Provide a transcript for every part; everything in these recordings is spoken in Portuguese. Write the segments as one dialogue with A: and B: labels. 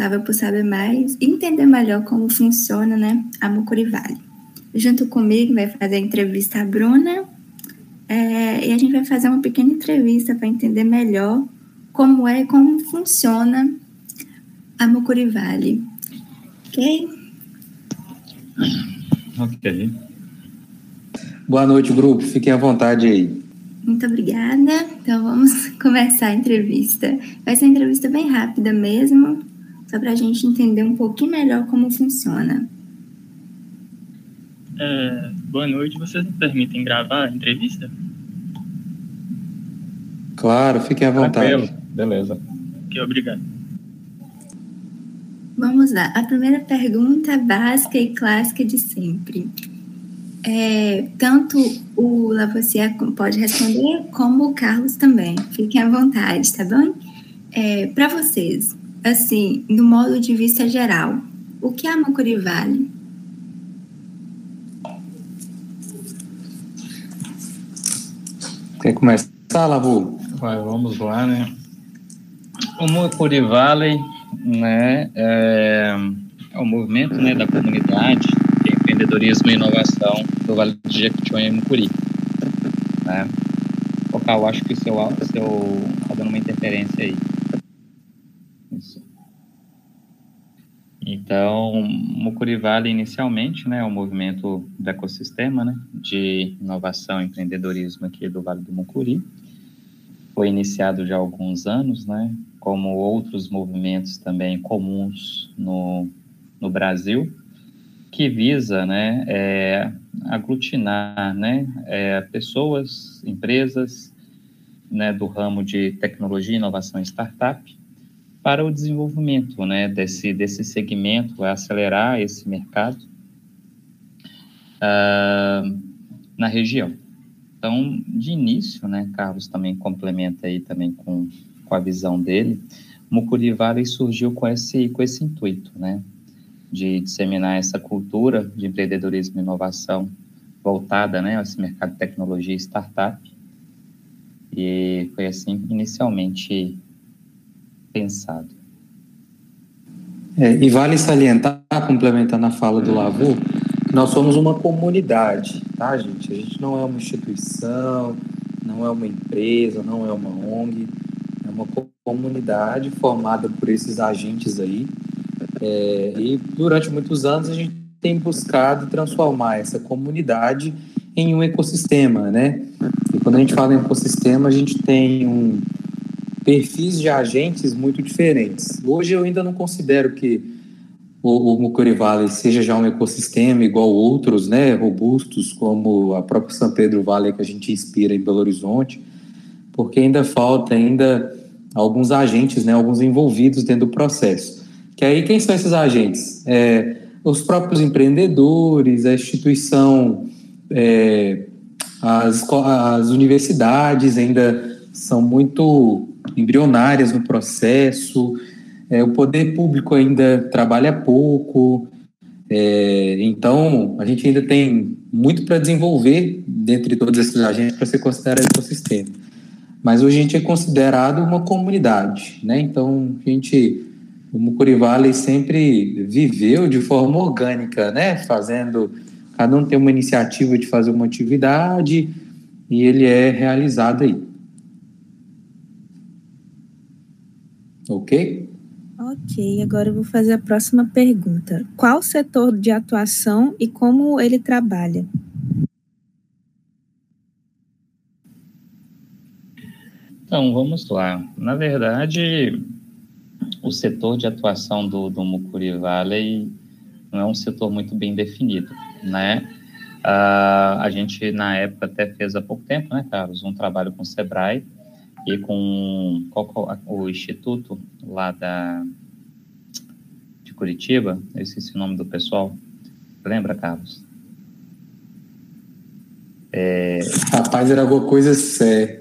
A: responsável por saber mais e entender melhor como funciona né, a Mucuri Vale. Junto comigo vai fazer a entrevista a Bruna é, e a gente vai fazer uma pequena entrevista para entender melhor como é, como funciona a Mucuri Vale. Ok?
B: Ok. Boa noite, grupo. Fiquem à vontade aí.
A: Muito obrigada. Então vamos começar a entrevista. Vai ser uma entrevista bem rápida mesmo, só para a gente entender um pouquinho melhor como funciona.
C: É, boa noite. Vocês me permitem gravar a entrevista?
B: Claro, fiquem à vontade. Tranquilo.
C: Beleza. Ok, obrigado.
A: Vamos lá. A primeira pergunta básica e clássica de sempre. É, tanto o Lavoisier pode responder, como o Carlos também. Fiquem à vontade, tá bom? É, Para vocês, assim, no modo de vista geral, o que é a Macuri Vale?
B: Quer começar, Lavu?
D: Vai, vamos lá, né? O Macuri Valley, né, é, é um movimento, né, da comunidade empreendedorismo e inovação do Vale de Jequitinhonha e Mucuri. Né? Focal, acho que o seu seu tá dando uma interferência aí. Isso. Então, Mucuri Vale inicialmente, né, é um movimento do ecossistema, né, de inovação e empreendedorismo aqui do Vale do Mucuri. Foi iniciado já há alguns anos, né, como outros movimentos também comuns no, no Brasil, que visa né, é, aglutinar né, é, pessoas, empresas né, do ramo de tecnologia, inovação e startup para o desenvolvimento né, desse, desse segmento, acelerar esse mercado uh, na região. Então, de início, né, Carlos também complementa aí também com, com a visão dele, Mucuri Valley surgiu com esse, com esse intuito, né, de disseminar essa cultura de empreendedorismo e inovação voltada né, a esse mercado de tecnologia e startup. E foi assim inicialmente pensado.
B: É, e vale salientar, complementando a fala do Lavu, que nós somos uma comunidade, tá, gente? A gente não é uma instituição, não é uma empresa, não é uma ONG, é uma comunidade formada por esses agentes aí, é, e durante muitos anos a gente tem buscado transformar essa comunidade em um ecossistema, né? E quando a gente fala em ecossistema, a gente tem um perfis de agentes muito diferentes. Hoje eu ainda não considero que o, o Mucuri Valley seja já um ecossistema igual outros, né, robustos, como a própria São Pedro Valley que a gente inspira em Belo Horizonte, porque ainda falta ainda alguns agentes, né, alguns envolvidos dentro do processo. Que aí quem são esses agentes? É, os próprios empreendedores, a instituição, é, as, as universidades ainda são muito embrionárias no processo, é, o poder público ainda trabalha pouco, é, então a gente ainda tem muito para desenvolver dentre todos esses agentes para ser considerado ecossistema. Mas hoje a gente é considerado uma comunidade, né? Então a gente o Mucuri Valley sempre viveu de forma orgânica, né? Fazendo, cada um tem uma iniciativa de fazer uma atividade e ele é realizado aí. Ok?
A: Ok, agora eu vou fazer a próxima pergunta. Qual o setor de atuação e como ele trabalha?
D: Então, vamos lá. Na verdade, o setor de atuação do, do Mucuri Valley não é um setor muito bem definido, né? Uh, a gente, na época, até fez há pouco tempo, né, Carlos, um trabalho com o SEBRAE e com o instituto lá da, de Curitiba, eu esqueci o nome do pessoal, lembra, Carlos?
B: É... Rapaz, era alguma coisa séria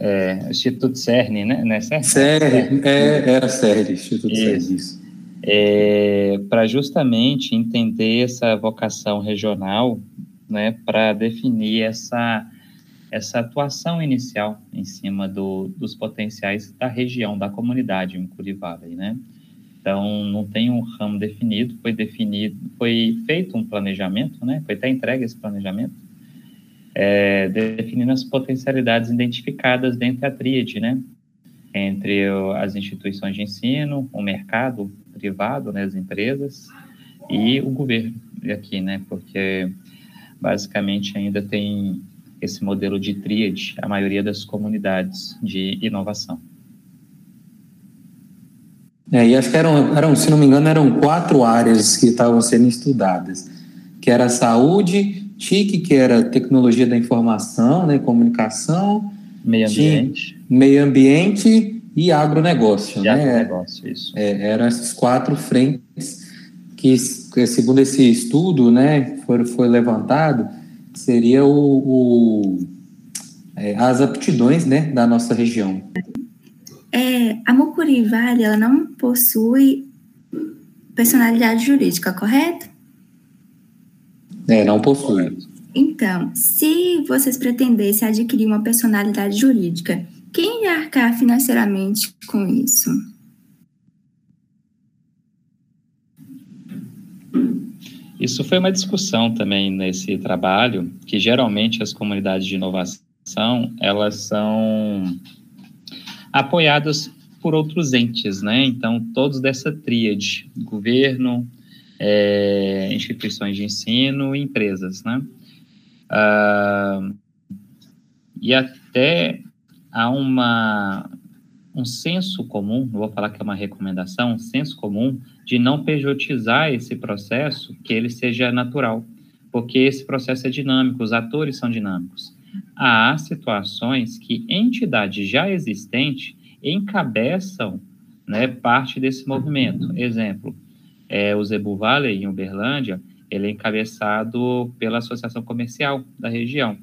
D: é, Instituto CERN, né? Não é
B: CERN? CERN, é, era CERN, Instituto CERN, isso.
D: É, para justamente entender essa vocação regional, né, para definir essa, essa atuação inicial em cima do, dos potenciais da região, da comunidade em Curivale, né? Então, não tem um ramo definido, foi definido, foi feito um planejamento, né? Foi até entregue esse planejamento, é, definindo as potencialidades identificadas dentro da tríade, né? Entre as instituições de ensino, o mercado privado, né, as empresas, e o governo aqui, né? Porque basicamente ainda tem esse modelo de tríade, a maioria das comunidades de inovação.
B: É, e acho que eram, eram, se não me engano, eram quatro áreas que estavam sendo estudadas, que era saúde, TIC, que era tecnologia da informação, né, comunicação,
D: meio ambiente,
B: meio ambiente e agronegócio.
D: E
B: né?
D: agronegócio, isso.
B: É, eram essas quatro frentes que, segundo esse estudo, né, foi, foi levantado, seria o, o é, as aptidões, né, da nossa região.
A: É, a Mucuri Vale, ela não possui personalidade jurídica, correto?
B: É, não possui.
A: Então, se vocês pretendessem adquirir uma personalidade jurídica, quem ia arcar financeiramente com isso?
D: Isso foi uma discussão também nesse trabalho, que geralmente as comunidades de inovação, elas são apoiadas por outros entes, né? Então, todos dessa tríade, governo, é, instituições de ensino e empresas, né? Ah, e até há uma, um senso comum, não vou falar que é uma recomendação, um senso comum de não pejotizar esse processo, que ele seja natural, porque esse processo é dinâmico, os atores são dinâmicos. Há situações que entidades já existentes encabeçam né, parte desse movimento. Exemplo, é, o Zebu Valley, em Uberlândia, ele é encabeçado pela Associação Comercial da região.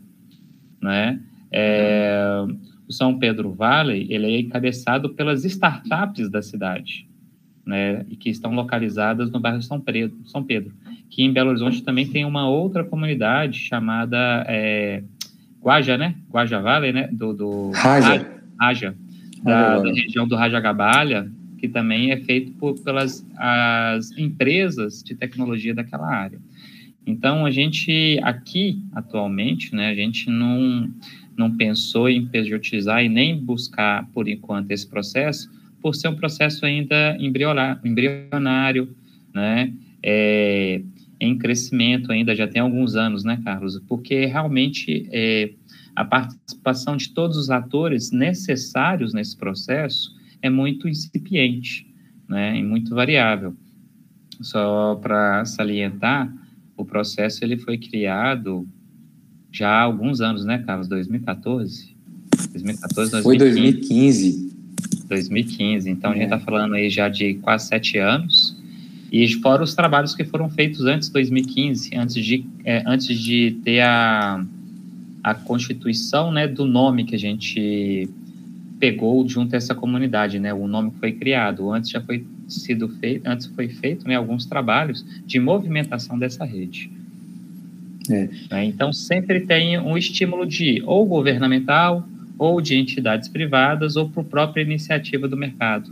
D: Né? É, o São Pedro Valley, ele é encabeçado pelas startups da cidade, né, e que estão localizadas no bairro São Pedro, São Pedro, que em Belo Horizonte também tem uma outra comunidade chamada é, Guaja, né? Guaja Valley, né? Do, do
B: Raja.
D: Raja, da, da região do Rajagabalha, que também é feito por, pelas as empresas de tecnologia daquela área. Então, a gente aqui, atualmente, né, a gente não, não pensou em pejotizar e nem buscar, por enquanto, esse processo, por ser um processo ainda embrionário, né, é, em crescimento ainda, já tem alguns anos, né, Carlos? Porque realmente é, a participação de todos os atores necessários nesse processo é muito incipiente, né, e muito variável. Só para salientar, o processo ele foi criado já há alguns anos, né, Carlos? 2014? 2014, 2015.
B: Foi 2015.
D: 2015. Então, é. a gente está falando aí já de quase sete anos. E fora os trabalhos que foram feitos antes de 2015, antes de, é, antes de ter a, a constituição né, do nome que a gente pegou junto a essa comunidade, né? O nome que foi criado. Antes já foi sido feito, antes foi feito, né, alguns trabalhos de movimentação dessa rede. É. Né, então sempre tem um estímulo de ou governamental ou de entidades privadas ou por própria iniciativa do mercado.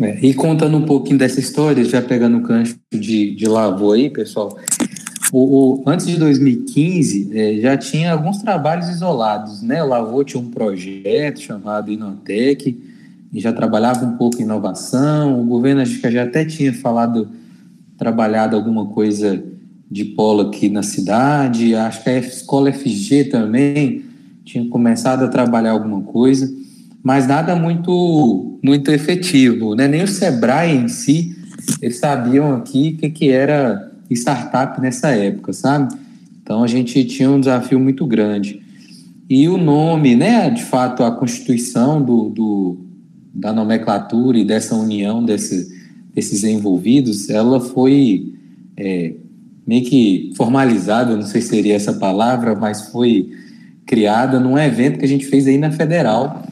B: É, e contando um pouquinho dessa história, já pegando o gancho de, de Lavô aí, pessoal, o, o, antes de 2015, é, já tinha alguns trabalhos isolados, né? O Lavô tinha um projeto chamado Inotec, e já trabalhava um pouco em inovação. O governo acho que já até tinha falado, trabalhado alguma coisa de polo aqui na cidade. Acho que a escola FG também tinha começado a trabalhar alguma coisa, mas nada muito muito efetivo, né? Nem o Sebrae em si, eles sabiam aqui o que, que era startup nessa época, sabe? Então a gente tinha um desafio muito grande. E o nome, né, de fato, a constituição do, do da nomenclatura e dessa união desse, desses envolvidos, ela foi é, meio que formalizada, não sei se seria essa palavra, mas foi criada num evento que a gente fez aí na Federal.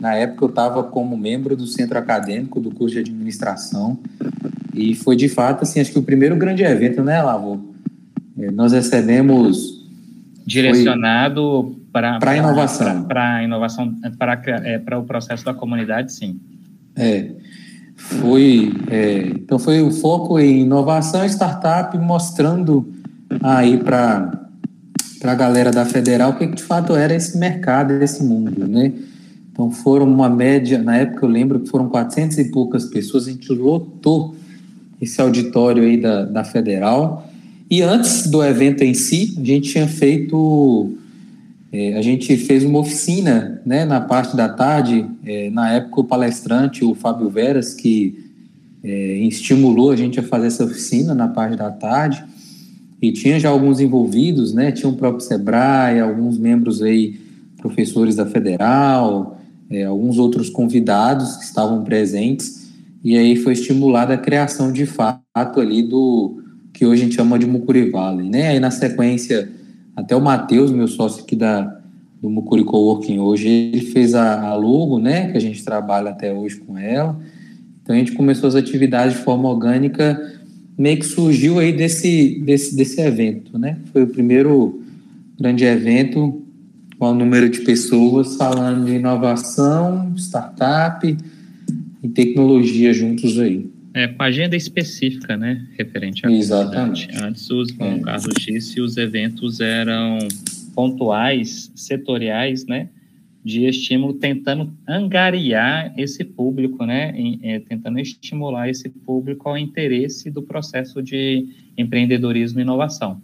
B: Na época eu estava como membro do centro acadêmico do curso de administração e foi de fato, assim, acho que o primeiro grande evento, né, Lavo? É, nós recebemos.
D: Direcionado para
B: a inovação.
D: Para a inovação, para é, o processo da comunidade, sim.
B: É. foi, é, então foi o foco em inovação startup, mostrando aí para a galera da Federal o que de fato era esse mercado, esse mundo, né? Então foram uma média, na época eu lembro que foram 400 e poucas pessoas, a gente lotou esse auditório aí da, da Federal. E antes do evento em si, a gente tinha feito, é, a gente fez uma oficina, né, na parte da tarde, é, na época o palestrante, o Fábio Veras, que é, estimulou a gente a fazer essa oficina na parte da tarde, e tinha já alguns envolvidos, né, tinha o próprio Sebrae, alguns membros aí, professores da Federal, é, alguns outros convidados que estavam presentes, e aí foi estimulada a criação de fato ali do que hoje a gente chama de Mucuri Valley, né? Aí na sequência, até o Matheus, meu sócio aqui da, do Mucuri Coworking hoje, ele fez a, a logo, né? Que a gente trabalha até hoje com ela. Então a gente começou as atividades de forma orgânica, meio que surgiu aí desse, desse, desse evento, né? Foi o primeiro grande evento com o número de pessoas falando de inovação, startup e tecnologia juntos aí.
D: É, com agenda específica, né, referente à
B: Exatamente.
D: Comunidade. Antes, os, como é. o Carlos disse, os eventos eram pontuais, setoriais, né, de estímulo, tentando angariar esse público, né, em, é, tentando estimular esse público ao interesse do processo de empreendedorismo e inovação.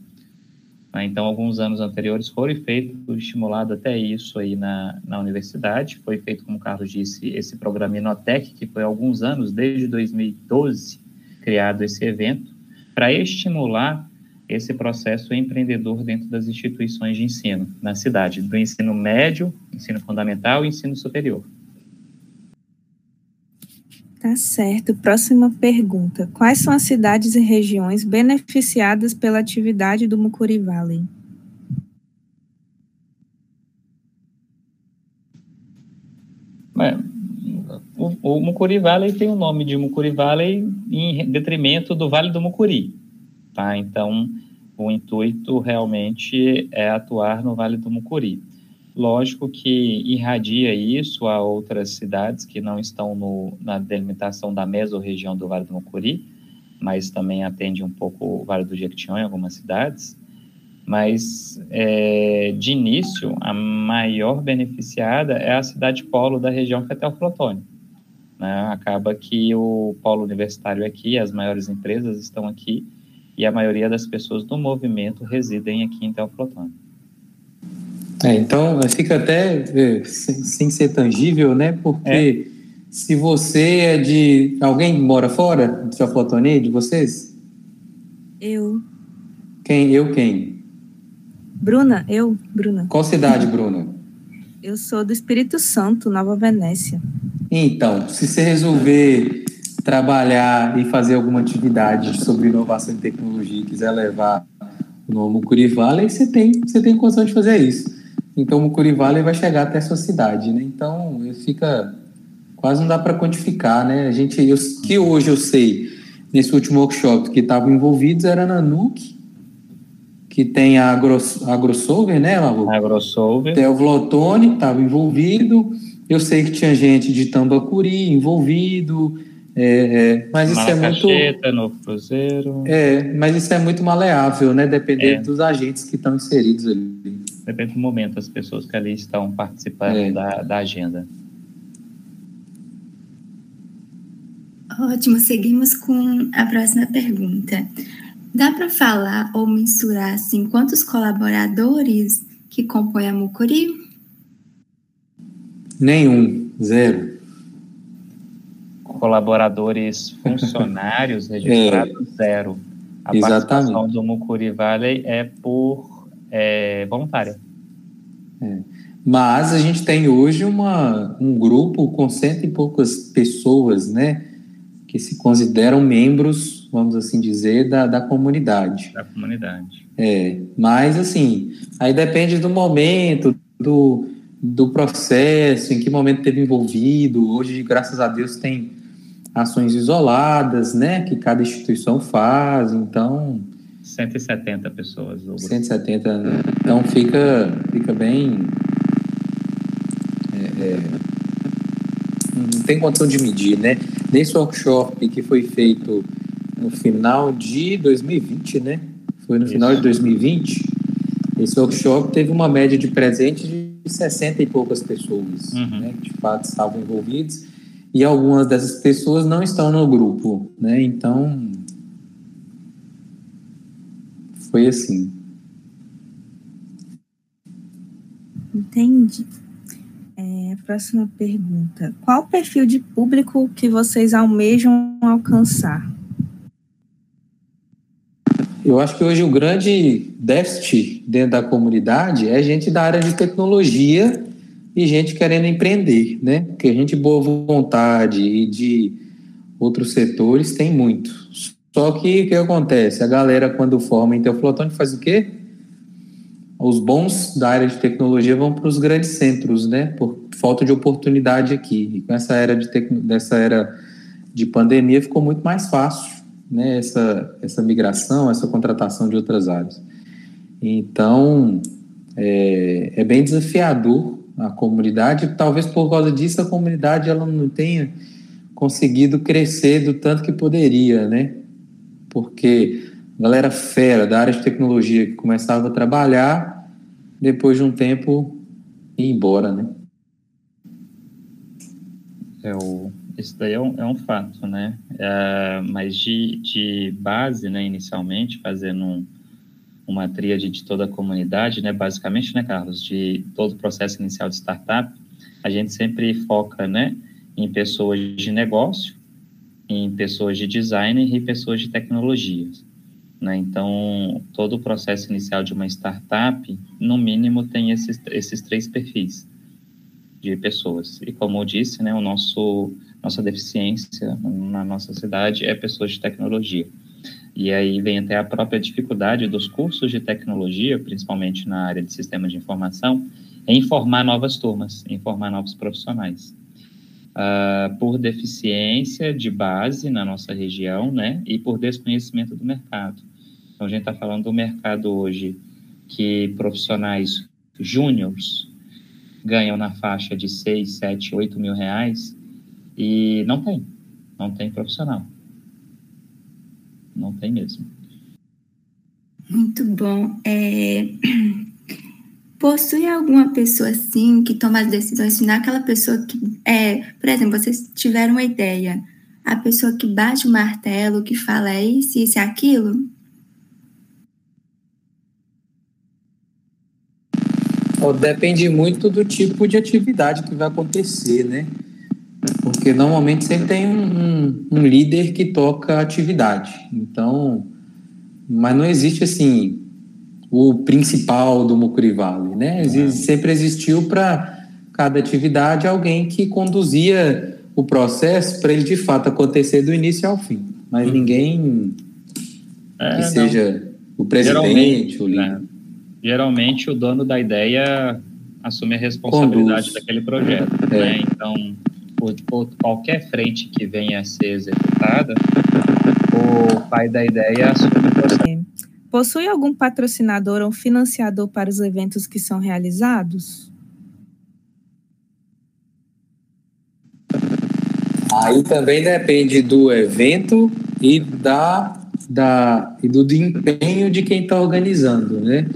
D: Né? Então, alguns anos anteriores foi feito, estimulado até isso aí na, na universidade. Foi feito, como o Carlos disse, esse programa Inotec, que foi há alguns anos, desde 2012, criado esse evento, para estimular esse processo empreendedor dentro das instituições de ensino na cidade, do ensino médio, ensino fundamental e ensino superior.
E: Tá certo. Próxima pergunta. Quais são as cidades e regiões beneficiadas pela atividade do Mucuri Valley?
D: É, o, o Mucuri Valley tem o nome de Mucuri Valley em detrimento do Vale do Mucuri, tá? Então, o intuito realmente é atuar no Vale do Mucuri. Lógico que irradia isso a outras cidades que não estão no, na delimitação da mesorregião do Vale do Mucuri, mas também atende um pouco o Vale do Jequitinhonha, algumas cidades. Mas, é, de início, a maior beneficiada é a cidade polo da região que é Teoflotone. Né? Acaba que o polo universitário aqui, as maiores empresas estão aqui, e a maioria das pessoas do movimento residem aqui em Teoflotone.
B: É, então fica até é, sem, sem, ser tangível, né? Porque é. se você é de. Alguém mora fora de Teoflotone, de vocês?
E: Eu.
B: Quem? Eu quem?
E: Bruna, eu, Bruna.
B: Qual cidade, Bruna?
E: Eu sou do Espírito Santo, Nova Venécia.
B: Então, se você resolver trabalhar e fazer alguma atividade sobre inovação e tecnologia e quiser levar o nome Curivale, você tem, você tem condição de fazer isso. Então, o Mucuri Valley vai chegar até a sua cidade, né? Então, fica quase não dá para quantificar, né? A gente, eu, que hoje eu sei nesse último workshop que estavam envolvidos era na Nuke, que tem a AgroSolver, né, Lalu?
D: AgroSolver.
B: Tem o Vlotone, estava envolvido. Eu sei que tinha gente de Tambacuri envolvido. É, é, mas isso é muito.
D: no Cruzeiro.
B: É, mas isso é muito maleável, né? Dependendo é. dos agentes que estão inseridos ali.
D: Depende do momento, as pessoas que ali estão participando é. da, da agenda.
A: Ótimo, seguimos com a próxima pergunta. Dá para falar ou mensurar assim quantos colaboradores que compõem a Mucuri?
B: Nenhum, zero
D: colaboradores funcionários registrados, é, zero. A exatamente. participação do Mucuri Valley é por é, voluntária.
B: É. Mas a gente tem hoje uma, um grupo com cento e poucas pessoas, né? Que se consideram membros, vamos assim dizer, da, da comunidade.
D: Da comunidade.
B: É, mas assim, aí depende do momento, do, do processo, em que momento teve envolvido. Hoje, graças a Deus, tem ações isoladas, né, que cada instituição faz, então...
D: 170 pessoas.
B: 170, né? então fica, fica bem... É, é, não tem condição de medir, né? nesse workshop que foi feito no final de 2020, né? Foi no Isso. final de 2020. Esse workshop teve uma média de presentes de 60 e poucas pessoas, uhum. né, que de fato estavam envolvidas, e algumas dessas pessoas não estão no grupo, né? Então foi assim.
E: Entendi. É, próxima pergunta. Qual o perfil de público que vocês almejam alcançar?
B: Eu acho que hoje o grande déficit dentro da comunidade é gente da área de tecnologia e gente querendo empreender, né? Porque gente boa vontade e de outros setores tem muito. Só que o que acontece? A galera, quando forma em Teoflotone, faz o quê? Os bons da área de tecnologia vão para os grandes centros, né? Por falta de oportunidade aqui. E com essa era de, tec... dessa era de pandemia ficou muito mais fácil, né? Essa, essa migração, essa contratação de outras áreas. Então, é, é bem desafiador a comunidade. Talvez por causa disso a comunidade ela não tenha conseguido crescer do tanto que poderia, né? porque a galera fera da área de tecnologia que começava a trabalhar, depois de um tempo ia embora, né?
D: É, o, isso daí é um, é um fato, né? É, mas de, de base, né, inicialmente, fazendo um, uma tríade de toda a comunidade, né, basicamente, né, Carlos, de todo o processo inicial de startup, a gente sempre foca, né, em pessoas de negócio, em pessoas de design e pessoas de tecnologias. Né? Então, todo o processo inicial de uma startup, no mínimo, tem esses, esses três perfis de pessoas. E como eu disse, né, o nosso nossa deficiência na nossa cidade é pessoas de tecnologia. E aí vem até a própria dificuldade dos cursos de tecnologia, principalmente na área de sistemas de informação, em formar novas turmas, em formar novos profissionais uh, por deficiência de base na nossa região, né, e por desconhecimento do mercado. Então, a gente está falando do mercado hoje que profissionais júniores ganham na faixa de 6, 7, 8 mil reais e não tem, não tem profissional. Não tem mesmo.
A: Muito bom. É... Possui alguma pessoa assim que toma as decisões finais, aquela pessoa que é, por exemplo, vocês tiveram uma ideia, a pessoa que bate o martelo, que fala é isso, isso e aquilo?
B: Depende muito do tipo de atividade que vai acontecer, né? Porque normalmente sempre tem um, um, líder que toca a atividade. Então, mas não existe assim o principal do Mucuri Valley, né? Sempre existiu para cada atividade alguém que conduzia o processo para ele de fato acontecer do início ao fim. Mas hum. ninguém é, que seja não. o presidente, o líder.
D: É. Geralmente o dono da ideia assume a responsabilidade Conduz. daquele projeto. É. Né? Então, por, por, qualquer frente que venha a ser executada, o pai da ideia assume o processo.
E: Possui algum patrocinador ou financiador para os eventos que são realizados?
B: Aí também depende do evento e da, da e do empenho de quem está organizando, né?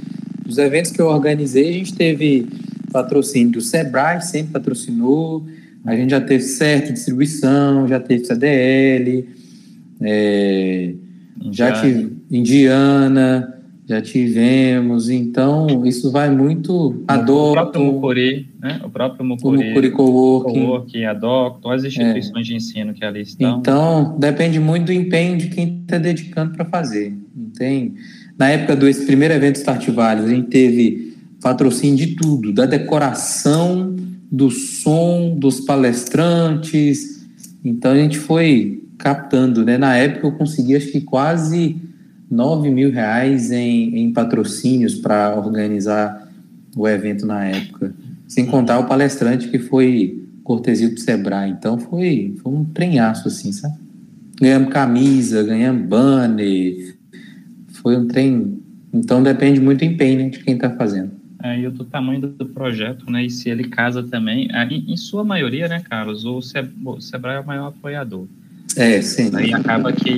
B: Os eventos que eu organizei, a gente teve patrocínio do Sebrae, sempre patrocinou, a gente já teve certa distribuição, já teve CDL, é, já tive Indiana, já tivemos, então isso vai muito
D: adopto. O próprio Mucuri, né? O próprio Mucuri, o
B: Mucuri Coworking,
D: Coworking adoptam as instituições é. de ensino que ali estão.
B: Então, depende muito do empenho de quem está dedicando para fazer. Tem, na época do esse primeiro evento Start Vales, a gente teve patrocínio de tudo, da decoração, do som, dos palestrantes. Então a gente foi captando, né? Na época eu consegui acho que quase 9 mil reais em, em patrocínios para organizar o evento na época. Sem contar o palestrante que foi cortesia do Sebrae. Então foi, foi um trenhaço, assim, sabe? Ganhamos camisa, ganhamos banner. Foi um trem. Então depende muito do empenho né, de quem está fazendo.
D: É, e do tamanho do projeto, né? E se ele casa também. Em, em sua maioria, né, Carlos? O Sebrae é o maior apoiador.
B: É, sim.
D: Aí acaba que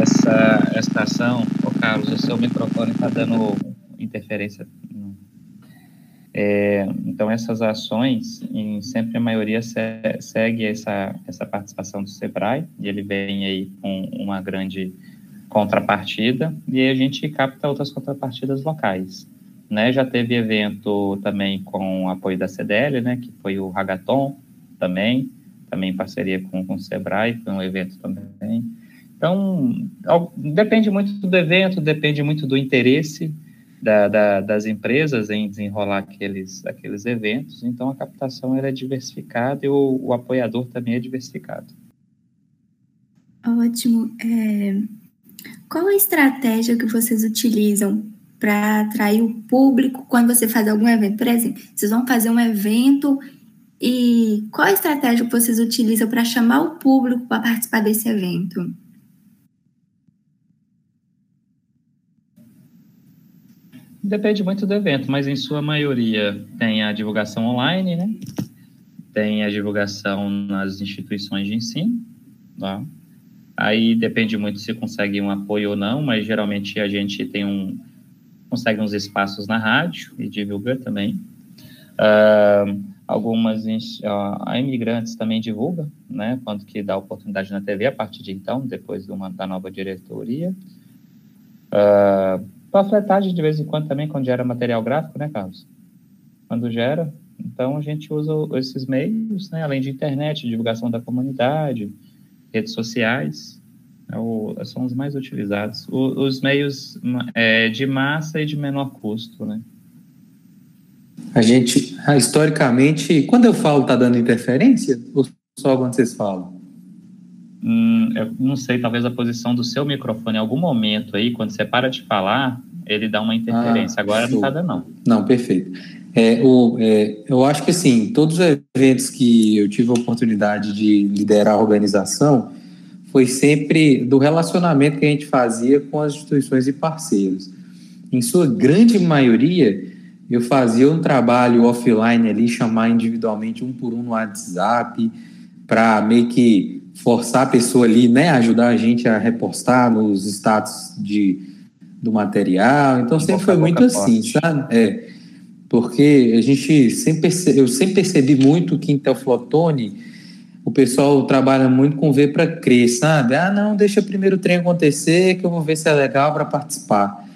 D: essa, essa ação, ô Carlos, o seu microfone está dando interferência. É, então, essas ações, em, sempre a maioria se, segue essa, essa participação do SEBRAE, e ele vem aí com uma grande contrapartida, e a gente capta outras contrapartidas locais. Né? Já teve evento também com apoio da CDL, né, que foi o Hagaton também, também em parceria com, com o SEBRAE, foi um evento também. Então, depende muito do evento, depende muito do interesse da, da, das empresas em desenrolar aqueles, aqueles eventos. Então, a captação era diversificada e o, o apoiador também é diversificado.
A: Ótimo. É, qual a estratégia que vocês utilizam para atrair o público quando você faz algum evento? Por exemplo, vocês vão fazer um evento e qual a estratégia que vocês utilizam para chamar o público para participar desse evento?
D: Depende muito do evento, mas em sua maioria tem a divulgação online, né? Tem a divulgação nas instituições de ensino, tá? Aí depende muito se consegue um apoio ou não, mas geralmente a gente tem um consegue uns espaços na rádio e divulga também. Uh, algumas uh, imigrantes também divulga, né? Quando que dá oportunidade na TV a partir de então, depois de uma, da nova diretoria. Uh, Panfletagem de vez em quando também, quando gera material gráfico, né, Carlos? Quando gera. Então, a gente usa esses meios, né, além de internet, divulgação da comunidade, redes sociais, é o, são os mais utilizados. O, os meios é, de massa e de menor custo, né?
B: A gente, ah, historicamente, quando eu falo tá dando interferência, ou só quando vocês falam?
D: Hum, eu não sei, talvez a posição do seu microfone em algum momento aí, quando você para de falar, ele dá uma interferência. Ah, Agora show. não está dando, não.
B: Não, perfeito. É, o, é, eu acho que, assim, todos os eventos que eu tive a oportunidade de liderar a organização foi sempre do relacionamento que a gente fazia com as instituições e parceiros. Em sua grande maioria, eu fazia um trabalho offline ali, chamar individualmente um por um no WhatsApp, para meio que forçar a pessoa ali, né, ajudar a gente a repostar nos status de, do material. Então sempre foi muito assim, sabe? É, porque a gente sempre eu sempre percebi muito que em Teoflotone o pessoal trabalha muito com ver para crer, sabe? Ah, não, deixa primeiro o trem acontecer que eu vou ver se é legal para participar.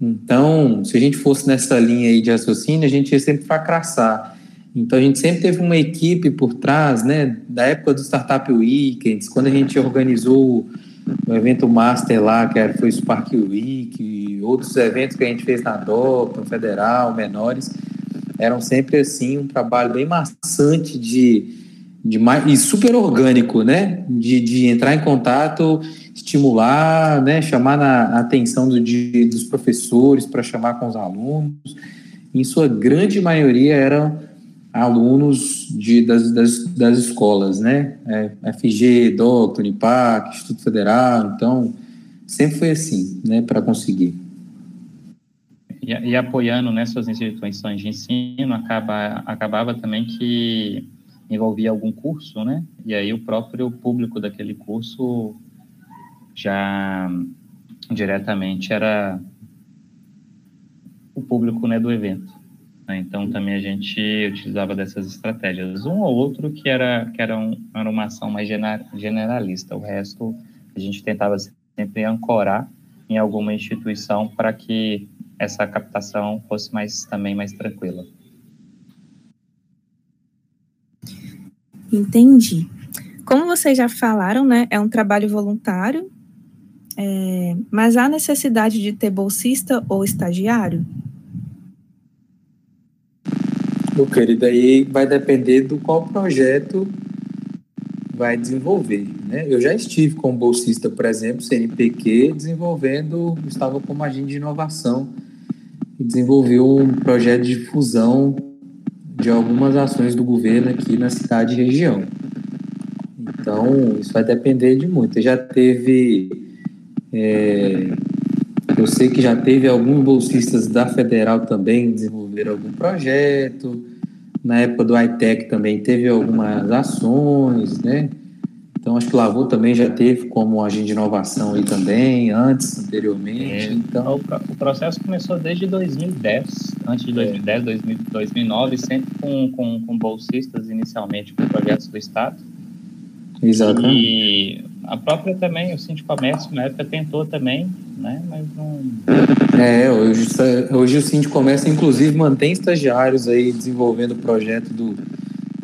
B: Então, se a gente fosse nessa linha aí de raciocínio, a gente ia sempre fracassar. Então a gente sempre teve uma equipe por trás, né? Da época do Startup Weekends, quando a gente organizou o evento Master lá, que foi o Spark Week, outros eventos que a gente fez na DOP, Federal, menores, eram sempre assim um trabalho bem maçante de, de mais, e super orgânico, né? De, de entrar em contato, estimular, né? Chamar na atenção do, de, dos professores para chamar com os alunos. Em sua grande maioria eram alunos de, das, das, das escolas, né? É, FG, DOC, Unipac, Instituto Federal, então sempre foi assim, né, para conseguir.
D: E, e, apoiando nessas instituições de ensino, acaba, acabava também que envolvia algum curso, né? E aí o próprio público daquele curso já diretamente era o público né, do evento. Né? Então, também a gente utilizava dessas estratégias. Um ou outro que era, que era, um, era uma ação mais generalista, o resto a gente tentava sempre ancorar em alguma instituição para que essa captação fosse mais também mais tranquila.
E: Entendi. Como vocês já falaram, né, é um trabalho voluntário, é, mas há necessidade de ter bolsista ou estagiário?
B: Meu querido, aí vai depender do qual projeto vai desenvolver. Né? Eu já estive como bolsista, por exemplo, CNPq, desenvolvendo, estava como agente de inovação e desenvolveu um projeto de fusão de algumas ações do governo aqui na cidade e região. Então, isso vai depender de muito. Já teve. É, eu sei que já teve alguns bolsistas da federal também desenvolver algum projeto. Na época do ITEC também teve algumas ações, né? Então, acho que Lavô também já teve como agente de inovação aí também, antes, anteriormente. É, então...
D: O, processo começou desde 2010, antes de 2010, é. 2009, sempre com, com, com bolsistas, inicialmente com projetos do Estado.
B: Exatamente.
D: E a própria também, o Cinti Comércio, na época, tentou também, né, mas não...
B: É, hoje, hoje o Cinti Comércio, inclusive, mantém estagiários aí desenvolvendo o projeto do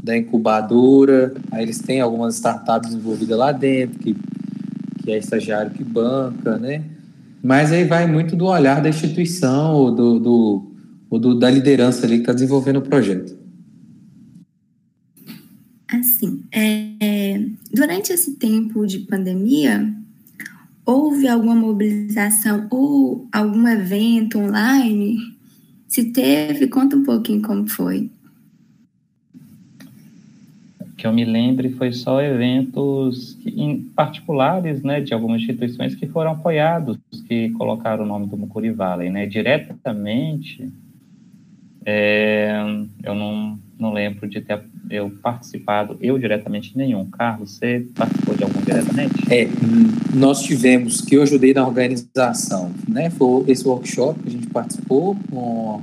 B: da incubadora, aí eles têm algumas startups envolvidas lá dentro, que, que é estagiário que banca, né? Mas aí vai muito do olhar da instituição ou, do, do ou do, da liderança ali que está desenvolvendo o projeto.
A: Assim, é, durante esse tempo de pandemia, houve alguma mobilização ou algum evento online? Se teve, conta um pouquinho como foi
D: que eu me lembre foi só eventos em particulares, né, de algumas instituições que foram apoiados, que colocaram o nome do Mucuri Valley, né, diretamente, é, eu não, não lembro de ter eu participado, eu diretamente nenhum. Carlos, você participou de algum diretamente?
B: É, nós tivemos, que eu ajudei na organização, né, foi esse workshop que a gente participou com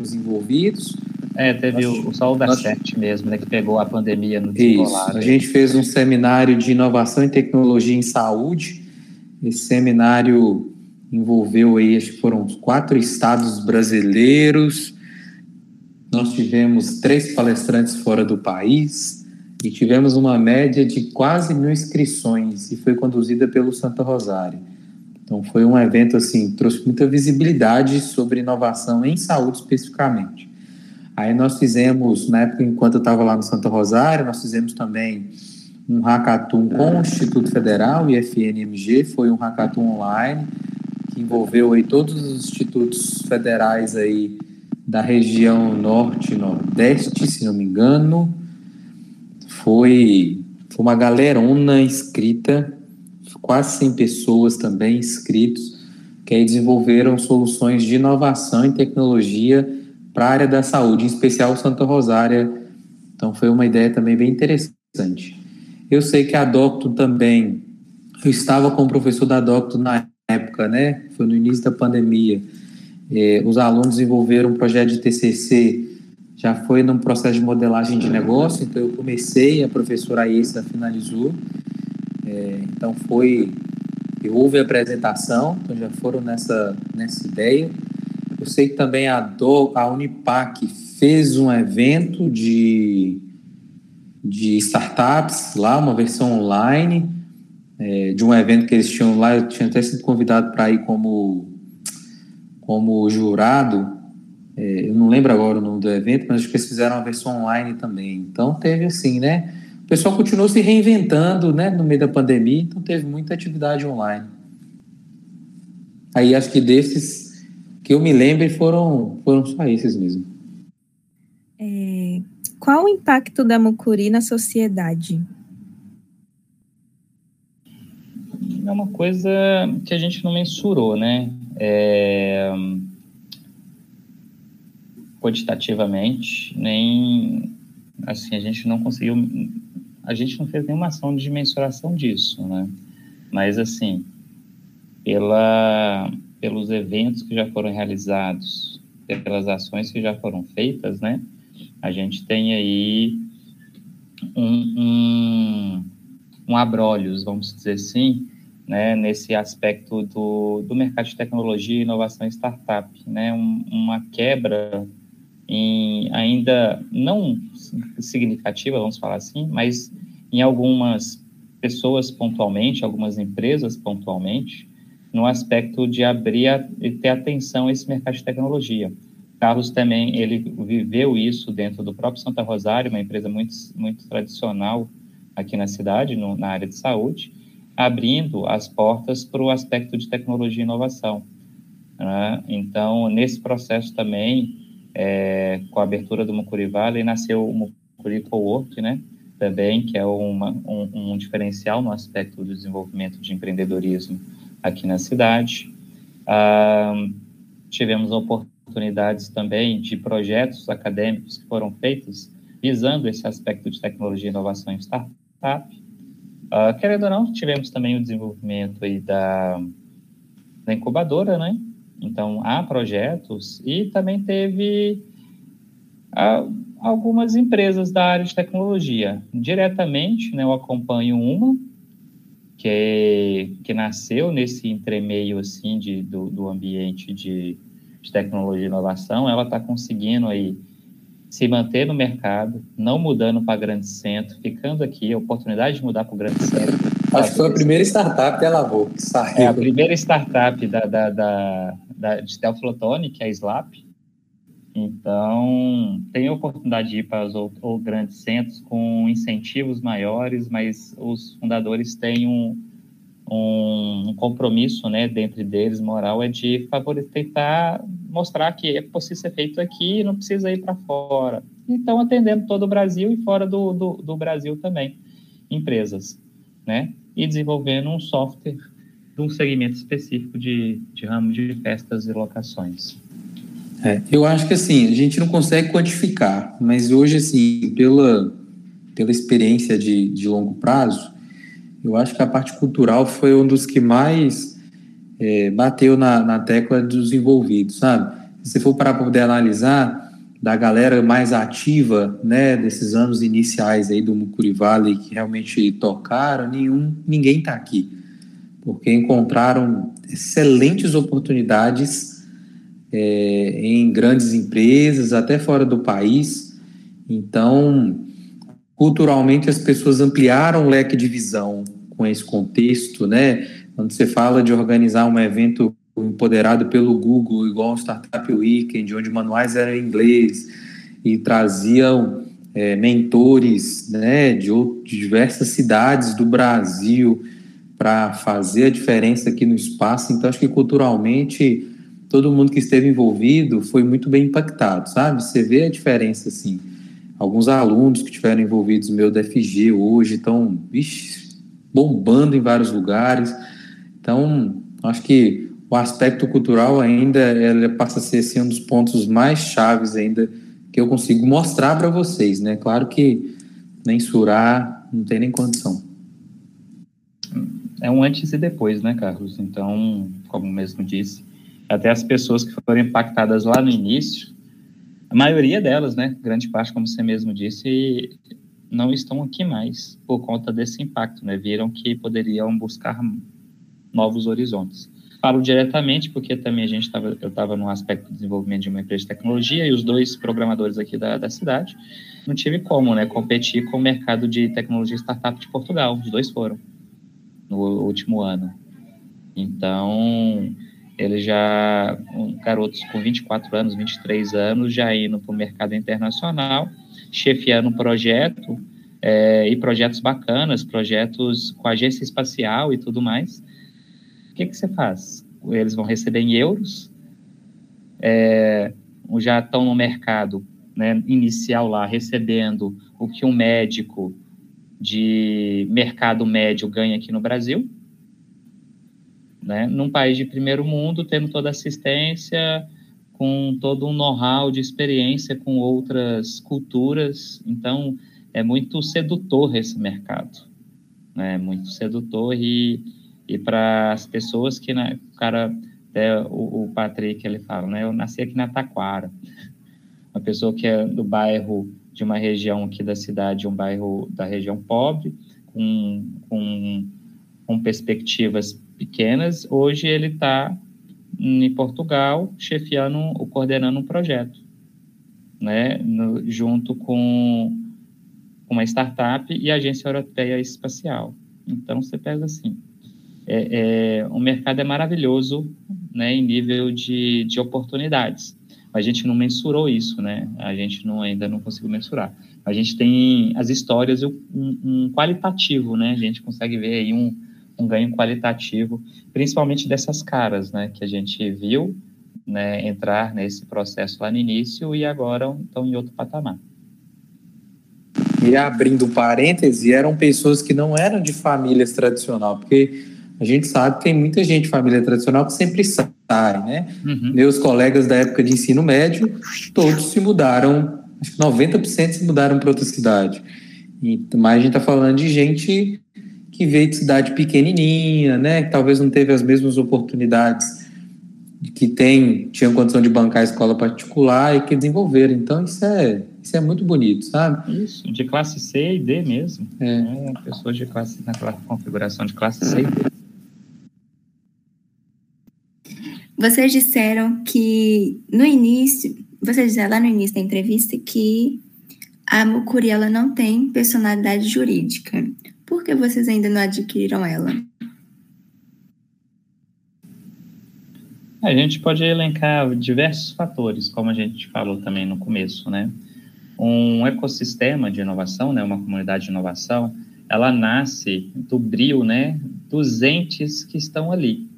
B: os envolvidos,
D: é, teve nós, o, Sol da nós, Sete mesmo, né, que pegou a pandemia no desenrolar.
B: Isso, a gente fez um seminário de inovação e tecnologia em saúde. Esse seminário envolveu aí, acho que foram quatro estados brasileiros. Nós tivemos três palestrantes fora do país e tivemos uma média de quase mil inscrições e foi conduzida pelo Santa Rosário. Então foi um evento assim, trouxe muita visibilidade sobre inovação em saúde especificamente. Aí nós fizemos, na época, enquanto eu estava lá no Santa Rosário, nós fizemos também um hackathon com o Instituto Federal e foi um hackathon online que envolveu aí todos os institutos federais aí da região norte nordeste, se não me engano. Foi, foi uma galerona inscrita, quase 100 pessoas também inscritos, que aí desenvolveram soluções de inovação e tecnologia para a área da saúde, em especial Santa Rosária. Então foi uma ideia também bem interessante. Eu sei que a Docto também, eu estava com o professor da Docto na época, né? Foi no início da pandemia. É, os alunos desenvolveram um projeto de TCC, já foi num processo de modelagem de negócio, então eu comecei, a professora Aissa finalizou. É, então foi, houve a apresentação, então já foram nessa, nessa ideia. Eu sei que também a, Do, a Unipac fez um evento de, de startups lá, uma versão online, é, de um evento que eles tinham lá. Eu tinha até sido convidado para ir como, como jurado. É, eu não lembro agora o nome do evento, mas acho que eles fizeram uma versão online também. Então teve assim, né? O pessoal continuou se reinventando, né, no meio da pandemia, então teve muita atividade online. Aí acho que desses que eu me lembre foram, foram só esses mesmo.
E: É, qual o impacto da mucuri na sociedade?
D: É uma coisa que a gente não mensurou, né? É, quantitativamente, nem assim, a gente não conseguiu, a gente não fez nenhuma ação de mensuração disso, né? Mas assim, pela pelos eventos que já foram realizados, pelas ações que já foram feitas, né? A gente tem aí um, um, um abrolhos, vamos dizer assim, né, nesse aspecto do, do mercado de tecnologia, inovação e startup, né, um, uma quebra em, ainda não significativa, vamos falar assim, mas em algumas pessoas pontualmente, algumas empresas pontualmente, no aspecto de abrir a, e ter atenção a esse mercado de tecnologia. Carlos também, ele viveu isso dentro do próprio Santa Rosário, uma empresa muito, muito tradicional aqui na cidade, no, na área de saúde, abrindo as portas para o aspecto de tecnologia e inovação. Né? Então, nesse processo também, é, com a abertura do Mucuri Valley, nasceu o Mucuri Co-work, né? também, que é uma, um, um diferencial no aspecto do desenvolvimento de empreendedorismo aqui na cidade. Ah, tivemos oportunidades também de projetos acadêmicos que foram feitos visando esse aspecto de tecnologia, inovação e startup. Uh, querendo ou não, tivemos também o desenvolvimento aí da, da incubadora, né? Então, há projetos e também teve uh, algumas empresas da área de tecnologia. Diretamente, né, eu acompanho uma que, que nasceu nesse entremeio, assim, de, do, do ambiente de, de tecnologia e inovação. Ela está conseguindo aí se manter no mercado, não mudando para grande centro, ficando aqui, a oportunidade de mudar para o grande centro.
B: Acho que foi a primeira startup que ela que
D: saiu. É a primeira startup da, da, da, da de Telflotone, que é a Slap. Então, tem oportunidade de ir para os ou grandes centros com incentivos maiores, mas os fundadores têm um, um, um compromisso, né, dentro deles, moral, é de favorecer, tentar mostrar que é possível ser feito aqui e não precisa ir para fora. Então, atendendo todo o Brasil e fora do, do, do, Brasil também, empresas, né? E desenvolvendo um software de um segmento específico de, de ramo de festas e locações.
B: É, eu acho que assim, a gente não consegue quantificar, mas hoje, assim, pela, pela experiência de, de longo prazo, eu acho que a parte cultural foi um dos que mais é, bateu na, na tecla dos envolvidos, sabe? Se for para poder analisar da galera mais ativa, né, desses anos iniciais aí do Mucuri Valley que realmente tocaram, nenhum, ninguém está aqui, porque encontraram excelentes oportunidades é, em grandes empresas, até fora do país. Então, culturalmente as pessoas ampliaram o leque de visão com esse contexto, né? Quando você fala de organizar um evento empoderado pelo Google, igual o Startup Weekend, onde manuais eram em inglês e traziam é, mentores né, de, de diversas cidades do Brasil para fazer a diferença aqui no espaço. Então, acho que culturalmente todo mundo que esteve envolvido foi muito bem impactado, sabe? Você vê a diferença assim. Alguns alunos que tiveram envolvidos no meu DFG hoje estão bombando em vários lugares. Então, acho que o aspecto cultural ainda passa a ser assim, um dos pontos mais chaves ainda que eu consigo mostrar para vocês, né? Claro que mensurar não tem nem condição.
D: É um antes e depois, né, Carlos? Então, como mesmo disse, até as pessoas que foram impactadas lá no início, a maioria delas, né, grande parte, como você mesmo disse, não estão aqui mais por conta desse impacto, né? Viram que poderiam buscar novos horizontes. Falo diretamente porque também a gente estava, eu estava no aspecto de desenvolvimento de uma empresa de tecnologia e os dois programadores aqui da, da cidade não tive como, né, competir com o mercado de tecnologia startup de Portugal. Os dois foram no último ano. Então, eles já, um, garotos com 24 anos, 23 anos, já indo para o mercado internacional, chefiando um projeto é, e projetos bacanas, projetos com agência espacial e tudo mais. O que, que você faz? Eles vão receber em euros, é, já estão no mercado né, inicial lá, recebendo o que um médico de mercado médio ganha aqui no Brasil, né, num país de primeiro mundo, tendo toda assistência, com todo um know-how de experiência com outras culturas. Então, é muito sedutor esse mercado, né? Muito sedutor e, e para as pessoas que, né, o cara, é, o, o Patrick, ele fala, né? Eu nasci aqui na Taquara, uma pessoa que é do bairro de uma região aqui da cidade, um bairro da região pobre, com, com, com perspectivas pequenas, hoje ele está em Portugal, chefiando ou coordenando um projeto, né, no, junto com uma startup e a Agência Europeia Espacial. Então, você pega assim, é, é, o mercado é maravilhoso, né, em nível de, de oportunidades. A gente não mensurou isso, né? A gente não, ainda não conseguiu mensurar. A gente tem as histórias um, um qualitativo, né? A gente consegue ver aí um, um ganho qualitativo, principalmente dessas caras, né, que a gente viu, né, entrar nesse processo lá no início e agora estão em outro patamar.
B: E abrindo parêntese, eram pessoas que não eram de famílias tradicional, porque a gente sabe que tem muita gente de família tradicional que sempre sai, né? Uhum. Meus colegas da época de ensino médio, todos se mudaram, acho que 90% se mudaram para outra cidade. E, mas a gente está falando de gente que veio de cidade pequenininha, né, que talvez não teve as mesmas oportunidades que tem, tinham condição de bancar a escola particular e que desenvolveram. Então, isso é, isso é muito bonito, sabe?
D: Isso, de classe C e D mesmo. É. é pessoas de classe, naquela configuração de classe C e D.
A: Vocês disseram que no início, vocês disseram lá no início da entrevista que a Mucuri ela não tem personalidade jurídica. Por que vocês ainda não adquiriram ela?
D: A gente pode elencar diversos fatores, como a gente falou também no começo, né? Um ecossistema de inovação, né, uma comunidade de inovação, ela nasce do brio, né, dos entes que estão ali,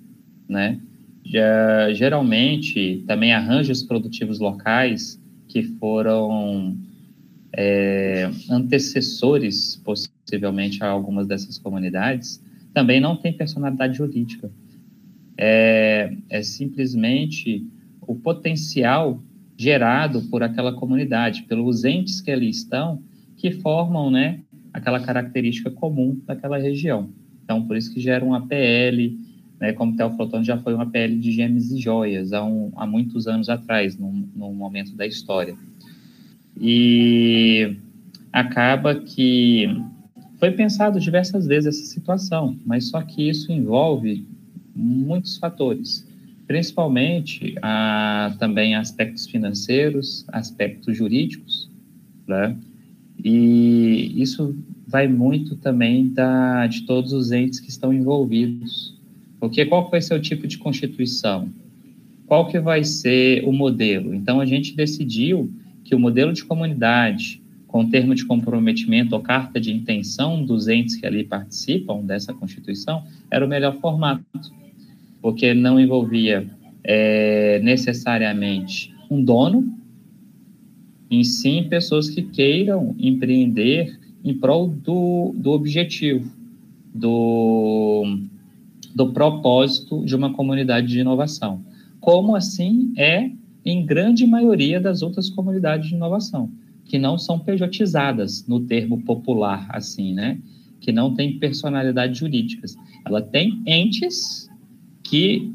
D: né? Já, geralmente, também arranjos produtivos locais que foram é, antecessores, possivelmente, a algumas dessas comunidades, também não têm personalidade jurídica é, é simplesmente o potencial gerado por aquela comunidade, pelos entes que ali estão, que formam, né, aquela característica comum daquela região. Então, por isso que gera um APL, né, como o Theo já foi um APL de gemes e joias há, um, há muitos anos atrás, num, num momento da história. E acaba que foi pensado diversas vezes essa situação, mas só que isso envolve muitos fatores, principalmente a, também aspectos financeiros, aspectos jurídicos, né? E isso vai muito também da, de todos os entes que estão envolvidos. Porque qual vai ser o tipo de constituição? Qual que vai ser o modelo? Então, a gente decidiu que o modelo de comunidade, com termo de comprometimento ou carta de intenção dos entes que ali participam dessa Constituição, era o melhor formato porque não envolvia é, necessariamente um dono, em sim pessoas que queiram empreender em prol do, do objetivo, do, do propósito de uma comunidade de inovação. Como assim é em grande maioria das outras comunidades de inovação, que não são pejotizadas no termo popular, assim, né? Que não tem personalidades jurídicas. Ela tem entes que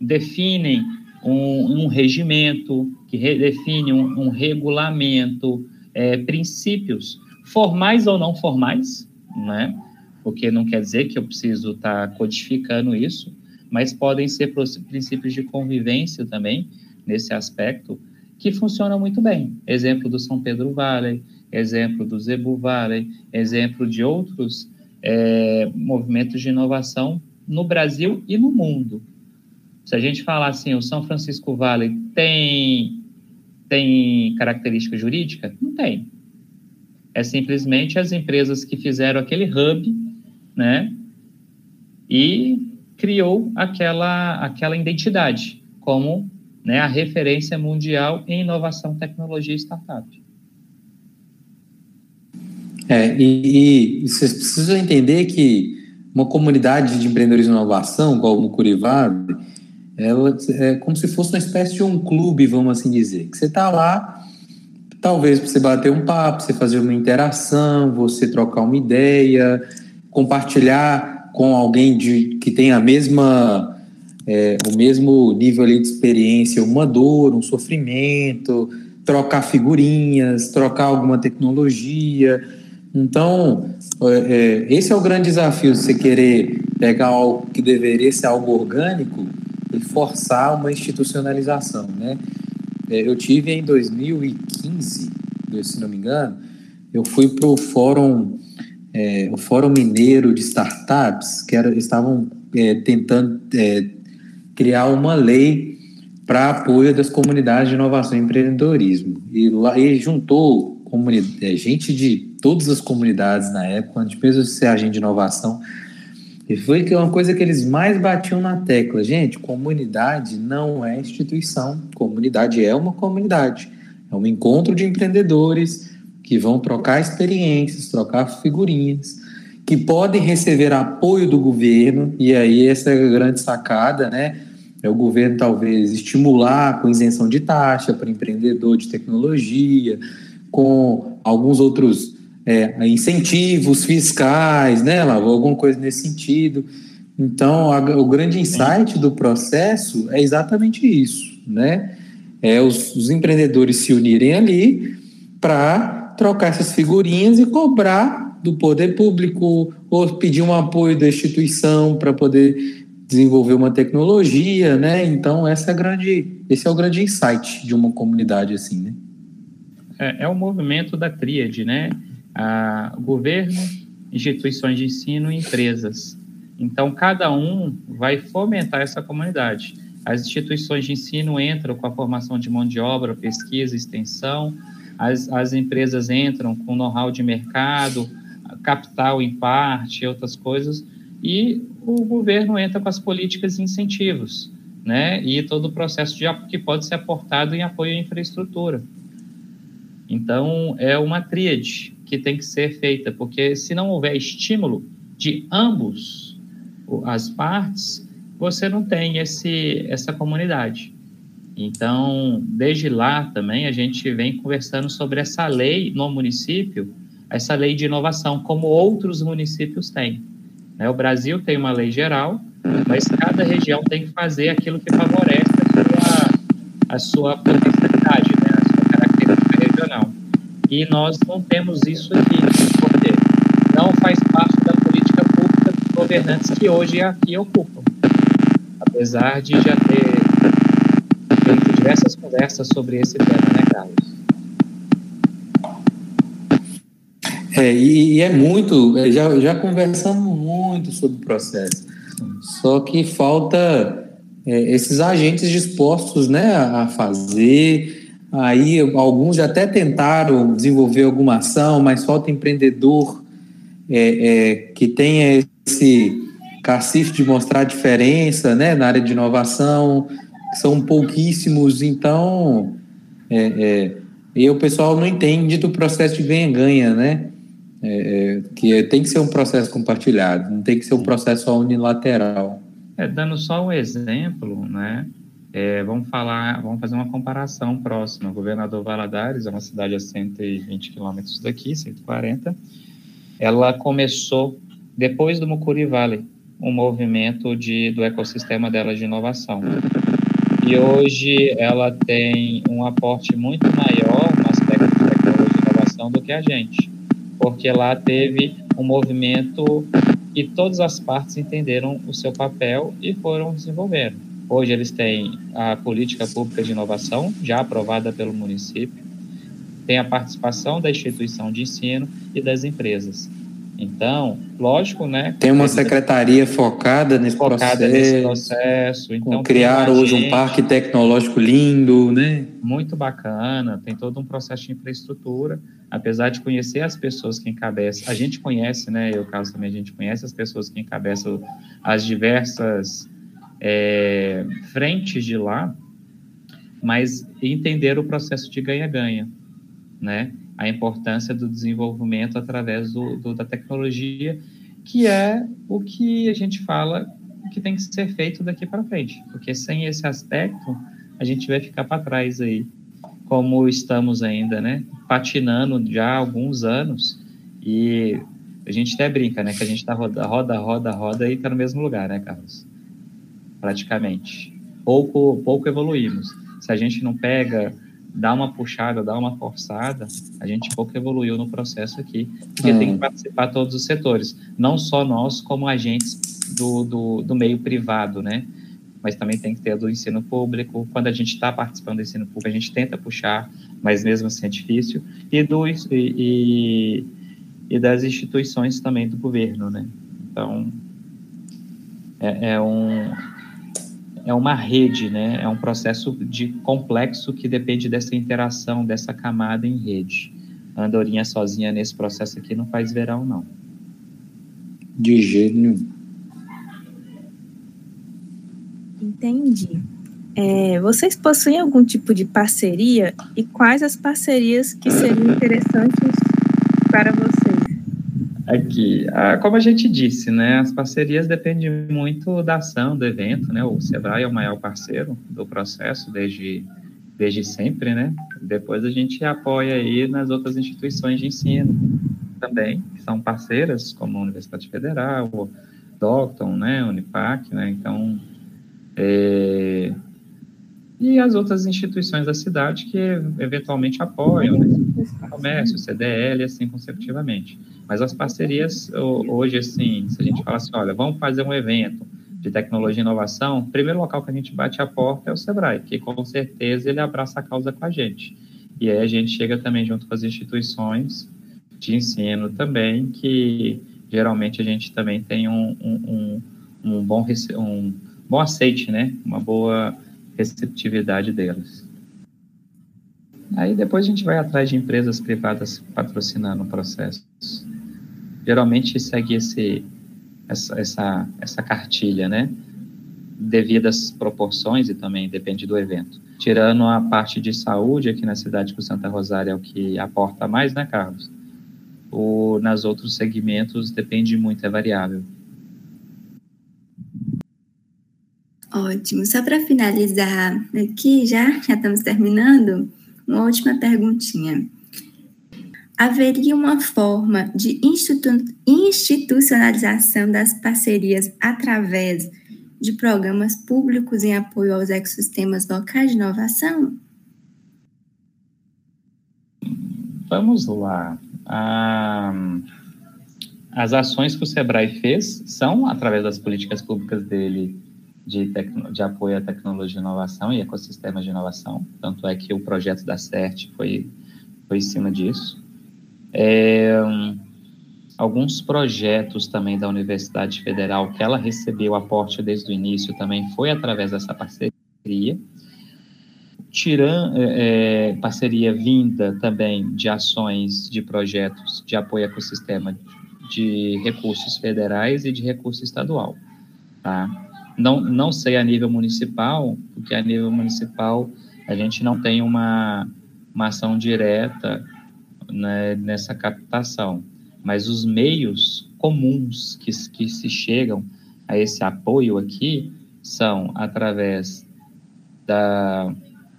D: definem um, um regimento, que re, definem um, um regulamento, é, princípios formais ou não formais, né? porque não quer dizer que eu preciso estar tá codificando isso, mas podem ser princípios de convivência também, nesse aspecto, que funcionam muito bem. Exemplo do São Pedro Valley, exemplo do Zebu Valley, exemplo de outros é, movimentos de inovação no Brasil e no mundo. Se a gente falar assim, o São Francisco Valley tem, tem característica jurídica? Não tem. É simplesmente as empresas que fizeram aquele hub, né? E criou aquela, aquela identidade como né, a referência mundial em inovação, tecnologia e startup.
B: É, e, e vocês precisam entender que uma comunidade de empreendedorismo e inovação, igual o Curivado, ela é como se fosse uma espécie de um clube, vamos assim dizer. Que você está lá, talvez para você bater um papo, você fazer uma interação, você trocar uma ideia, compartilhar com alguém de, que tem a mesma é, o mesmo nível ali de experiência, uma dor, um sofrimento, trocar figurinhas, trocar alguma tecnologia. Então, é, é, esse é o grande desafio, você querer pegar algo que deveria ser algo orgânico e forçar uma institucionalização, né? É, eu tive em 2015, se não me engano, eu fui para o fórum, é, o fórum mineiro de startups, que era, estavam é, tentando é, criar uma lei para apoio das comunidades de inovação e empreendedorismo. E lá e juntou comunidade, gente de todas as comunidades na época, antes mesmo de ser agente de inovação. E foi que uma coisa que eles mais batiam na tecla. Gente, comunidade não é instituição. Comunidade é uma comunidade. É um encontro de empreendedores que vão trocar experiências, trocar figurinhas, que podem receber apoio do governo. E aí, essa é a grande sacada, né? É o governo talvez estimular com isenção de taxa para empreendedor de tecnologia, com alguns outros é, incentivos fiscais, né, Lavo? Alguma coisa nesse sentido. Então, a, o grande insight do processo é exatamente isso, né? É os, os empreendedores se unirem ali para trocar essas figurinhas e cobrar do poder público ou pedir um apoio da instituição para poder desenvolver uma tecnologia, né? Então essa é grande, esse é o grande insight de uma comunidade assim, né?
D: É, é o movimento da tríade, né? A, governo, instituições de ensino e empresas. Então cada um vai fomentar essa comunidade. As instituições de ensino entram com a formação de mão de obra, pesquisa, extensão, as, as empresas entram com know-how de mercado, capital em parte, outras coisas, e o governo entra com as políticas e incentivos, né? E todo o processo de, que pode ser aportado em apoio à infraestrutura. Então, é uma tríade que tem que ser feita, porque se não houver estímulo de ambos as partes, você não tem esse, essa comunidade. Então, desde lá também, a gente vem conversando sobre essa lei no município, essa lei de inovação, como outros municípios têm. Né? O Brasil tem uma lei geral, mas cada região tem que fazer aquilo que favorece a sua, a sua potencialidade, né? a sua característica regional. E nós não temos isso aqui, porque não faz parte da política pública dos governantes que hoje aqui ocupam. Apesar de já ter diversas conversas sobre esse tema, né, Carlos?
B: É, e, e é muito, já, já conversamos muito sobre o processo, só que falta é, esses agentes dispostos né, a fazer. Aí alguns já até tentaram desenvolver alguma ação, mas falta empreendedor é, é, que tenha esse cacife de mostrar a diferença né, na área de inovação, são pouquíssimos, então é, é, e o pessoal não entende do processo de ganha-ganha, né? É, é que tem que ser um processo compartilhado, não tem que ser um processo unilateral.
D: É, dando só um exemplo, né? É, vamos falar, vamos fazer uma comparação próxima. O governador Valadares é uma cidade a 120 quilômetros daqui, 140. Ela começou depois do Mucuri Valley, um movimento de, do ecossistema dela de inovação. E hoje ela tem um aporte muito maior no aspecto de tecnologia e inovação do que a gente, porque lá teve um movimento e todas as partes entenderam o seu papel e foram desenvolvendo. Hoje eles têm a política pública de inovação, já aprovada pelo município, tem a participação da instituição de ensino e das empresas. Então, lógico, né?
B: Tem uma secretaria focada nesse focada processo. Nesse
D: processo. Então,
B: criar hoje um parque tecnológico lindo, né?
D: Muito bacana, tem todo um processo de infraestrutura. Apesar de conhecer as pessoas que encabeçam, a gente conhece, né? Eu, caso também, a gente conhece as pessoas que encabeçam as diversas é, frentes de lá, mas entender o processo de ganha-ganha, né? A importância do desenvolvimento através do, do, da tecnologia, que é o que a gente fala que tem que ser feito daqui para frente, porque sem esse aspecto a gente vai ficar para trás aí, como estamos ainda, né, patinando já há alguns anos e a gente até brinca, né, que a gente está roda, roda, roda, roda e está no mesmo lugar, né, Carlos? Praticamente. Pouco, pouco evoluímos. Se a gente não pega dá uma puxada, dá uma forçada, a gente pouco evoluiu no processo aqui, porque tem que participar todos os setores, não só nós como agentes do, do, do meio privado, né? Mas também tem que ter do ensino público. Quando a gente está participando do ensino público, a gente tenta puxar, mas mesmo assim é difícil. E, do, e, e das instituições também do governo, né? Então, é, é um, é uma rede, né? É um processo de complexo que depende dessa interação, dessa camada em rede. A andorinha sozinha nesse processo aqui não faz verão, não.
B: De jeito nenhum.
E: Entendi. É, vocês possuem algum tipo de parceria e quais as parcerias que seriam interessantes para vocês?
D: Aqui, ah, como a gente disse, né, as parcerias dependem muito da ação do evento, né, o Sebrae é o maior parceiro do processo desde, desde sempre, né, depois a gente apoia aí nas outras instituições de ensino, também, que são parceiras, como a Universidade Federal, Docton, né, Unipac, né, então, é, e as outras instituições da cidade que eventualmente apoiam, né, comércio, CDL, assim consecutivamente. Mas as parcerias, hoje, assim, se a gente fala assim, olha, vamos fazer um evento de tecnologia e inovação, o primeiro local que a gente bate a porta é o Sebrae, que com certeza ele abraça a causa com a gente. E aí a gente chega também junto com as instituições de ensino também, que geralmente a gente também tem um, um, um, um bom, um bom aceite, né? Uma boa receptividade delas. Aí depois a gente vai atrás de empresas privadas patrocinando processo. Geralmente segue esse, essa, essa, essa cartilha, né? Devido às proporções e também depende do evento. Tirando a parte de saúde aqui na cidade com Santa Rosária é o que aporta mais, né, Carlos? Ou nas outros segmentos depende muito, é variável.
A: Ótimo. Só para finalizar aqui, já, já estamos terminando, uma última perguntinha. Haveria uma forma de institu institucionalização das parcerias através de programas públicos em apoio aos ecossistemas locais de inovação?
D: Vamos lá. Ah, as ações que o SEBRAE fez são através das políticas públicas dele de, de apoio à tecnologia de inovação e ecossistemas de inovação. Tanto é que o projeto da CERT foi, foi em cima disso. É, alguns projetos também da Universidade Federal que ela recebeu aporte desde o início também foi através dessa parceria. Tirando é, é, parceria vinda também de ações de projetos de apoio ao ecossistema de recursos federais e de recurso estadual. Tá? Não, não sei a nível municipal, porque a nível municipal a gente não tem uma, uma ação direta né, nessa captação, mas os meios comuns que, que se chegam a esse apoio aqui são através da,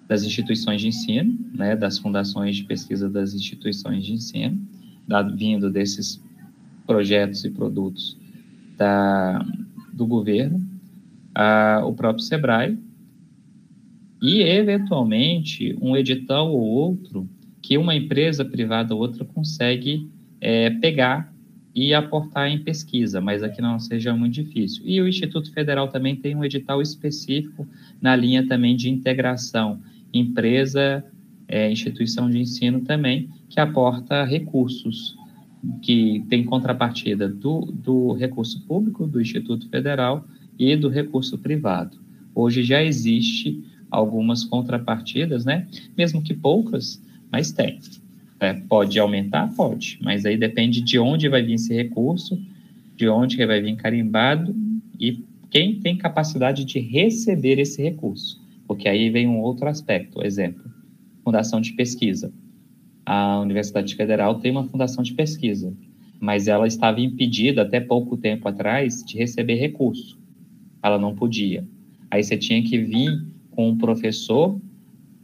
D: das instituições de ensino, né, das fundações de pesquisa das instituições de ensino, da, vindo desses projetos e produtos da, do governo, o próprio SEBRAE, e, eventualmente, um edital ou outro que uma empresa privada ou outra consegue é, pegar e aportar em pesquisa, mas aqui não seja muito difícil. E o Instituto Federal também tem um edital específico na linha também de integração empresa, é, instituição de ensino também, que aporta recursos, que tem contrapartida do, do recurso público do Instituto Federal e do recurso privado. Hoje já existe algumas contrapartidas, né? Mesmo que poucas, mas tem. É, pode aumentar? Pode, mas aí depende de onde vai vir esse recurso, de onde que vai vir carimbado e quem tem capacidade de receber esse recurso. Porque aí vem um outro aspecto, exemplo, fundação de pesquisa. A Universidade Federal tem uma fundação de pesquisa, mas ela estava impedida até pouco tempo atrás de receber recurso ela não podia. Aí você tinha que vir com um professor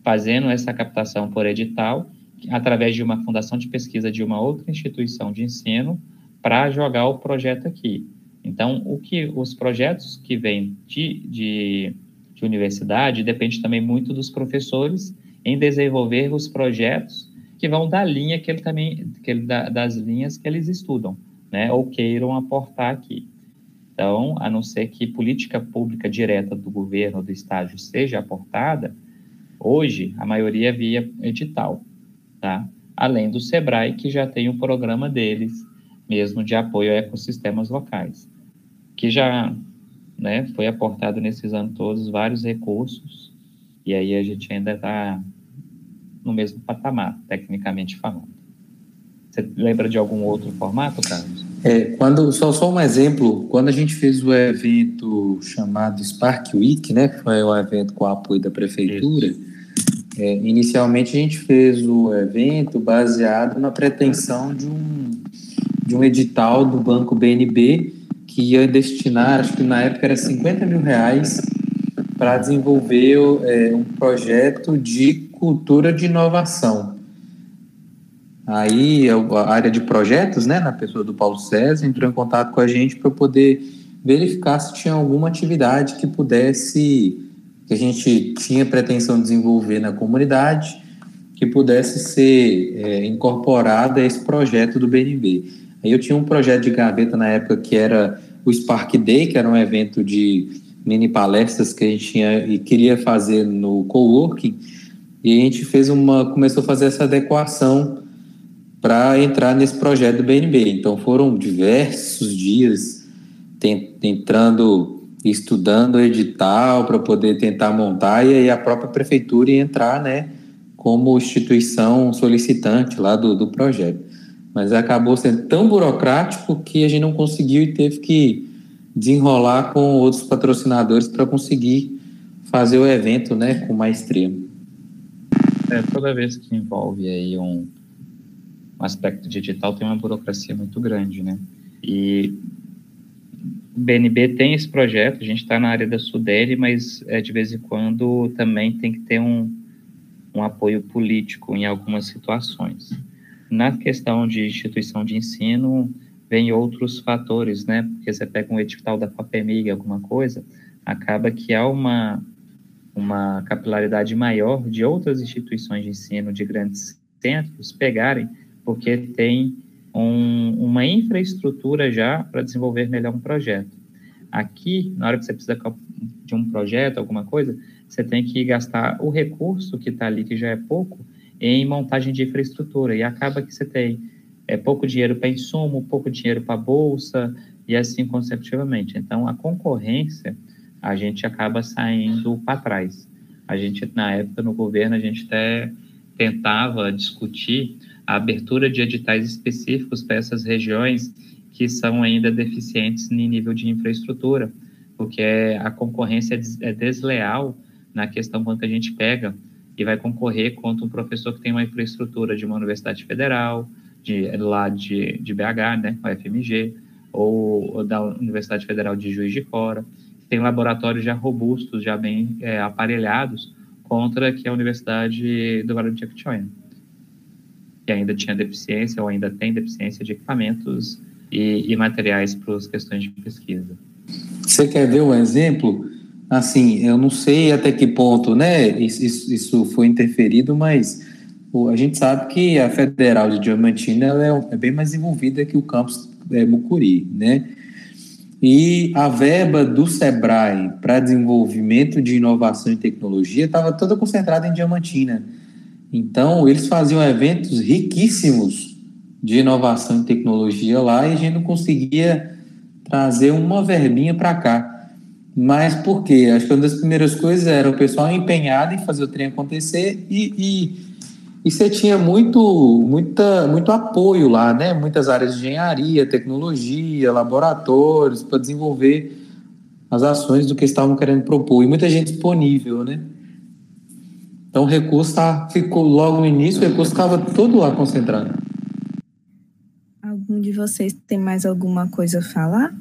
D: fazendo essa captação por edital, através de uma fundação de pesquisa de uma outra instituição de ensino, para jogar o projeto aqui. Então, o que os projetos que vêm de, de, de universidade depende também muito dos professores em desenvolver os projetos que vão da linha que ele também, que ele, da, das linhas que eles estudam, né, ou queiram aportar aqui. Então, a não ser que política pública direta do governo, do estágio, seja aportada, hoje a maioria é via edital, tá? Além do SEBRAE, que já tem o programa deles, mesmo de apoio a ecossistemas locais, que já né, foi aportado nesses anos todos vários recursos, e aí a gente ainda está no mesmo patamar, tecnicamente falando. Você lembra de algum outro formato, Carlos?
B: É, quando, só, só um exemplo, quando a gente fez o evento chamado Spark Week, né, que foi um evento com o apoio da prefeitura, é, inicialmente a gente fez o evento baseado na pretensão de um, de um edital do Banco BNB que ia destinar, acho que na época era 50 mil reais para desenvolver é, um projeto de cultura de inovação. Aí a área de projetos, né, na pessoa do Paulo César, entrou em contato com a gente para poder verificar se tinha alguma atividade que pudesse, que a gente tinha pretensão de desenvolver na comunidade, que pudesse ser é, incorporada a esse projeto do BNB. Aí eu tinha um projeto de gaveta na época que era o Spark Day, que era um evento de mini palestras que a gente tinha e queria fazer no coworking, e a gente fez uma começou a fazer essa adequação para entrar nesse projeto do BNB. Então foram diversos dias entrando, estudando o edital para poder tentar montar e aí a própria prefeitura ia entrar, né, como instituição solicitante lá do, do projeto. Mas acabou sendo tão burocrático que a gente não conseguiu e teve que desenrolar com outros patrocinadores para conseguir fazer o evento, né, com maestria.
D: É, toda vez que envolve aí um, aspecto digital tem uma burocracia muito grande, né? E o BNB tem esse projeto, a gente está na área da Sudere, mas é, de vez em quando também tem que ter um, um apoio político em algumas situações. Na questão de instituição de ensino, vem outros fatores, né? Porque você pega um edital da FAPEMIG, alguma coisa, acaba que há uma, uma capilaridade maior de outras instituições de ensino de grandes centros pegarem, porque tem um, uma infraestrutura já para desenvolver melhor um projeto. Aqui, na hora que você precisa de um projeto, alguma coisa, você tem que gastar o recurso que está ali, que já é pouco, em montagem de infraestrutura. E acaba que você tem é, pouco dinheiro para insumo, pouco dinheiro para bolsa, e assim consecutivamente. Então, a concorrência, a gente acaba saindo para trás. A gente, na época, no governo, a gente até tentava discutir a abertura de editais específicos para essas regiões que são ainda deficientes em nível de infraestrutura, porque a concorrência é, é desleal na questão quando a gente pega e vai concorrer contra um professor que tem uma infraestrutura de uma universidade federal, de, lá de, de BH, né, o FMG, ou, ou, da Universidade Federal de Juiz de Fora, tem laboratórios já robustos, já bem é, aparelhados, contra que a Universidade do Vale do Jequitinhonha, que ainda tinha deficiência ou ainda tem deficiência de equipamentos e, e materiais para as questões de pesquisa.
B: Você quer ver um exemplo? Assim, eu não sei até que ponto, né, isso, isso foi interferido, mas a gente sabe que a Federal de Diamantina é, é bem mais envolvida que o campus é, Mucuri, né? E a verba do Sebrae para desenvolvimento de inovação e tecnologia estava toda concentrada em Diamantina. Então, eles faziam eventos riquíssimos de inovação e tecnologia lá e a gente não conseguia trazer uma verbinha para cá. Mas por quê? Acho que uma das primeiras coisas era o pessoal empenhado em fazer o trem acontecer e, e, e você tinha muito, muita, muito apoio lá, né? Muitas áreas de engenharia, tecnologia, laboratórios para desenvolver as ações do que estavam querendo propor e muita gente disponível, né? Então o recurso tá, ficou logo no início, o recurso estava todo lá concentrado.
E: Algum de vocês tem mais alguma coisa a falar?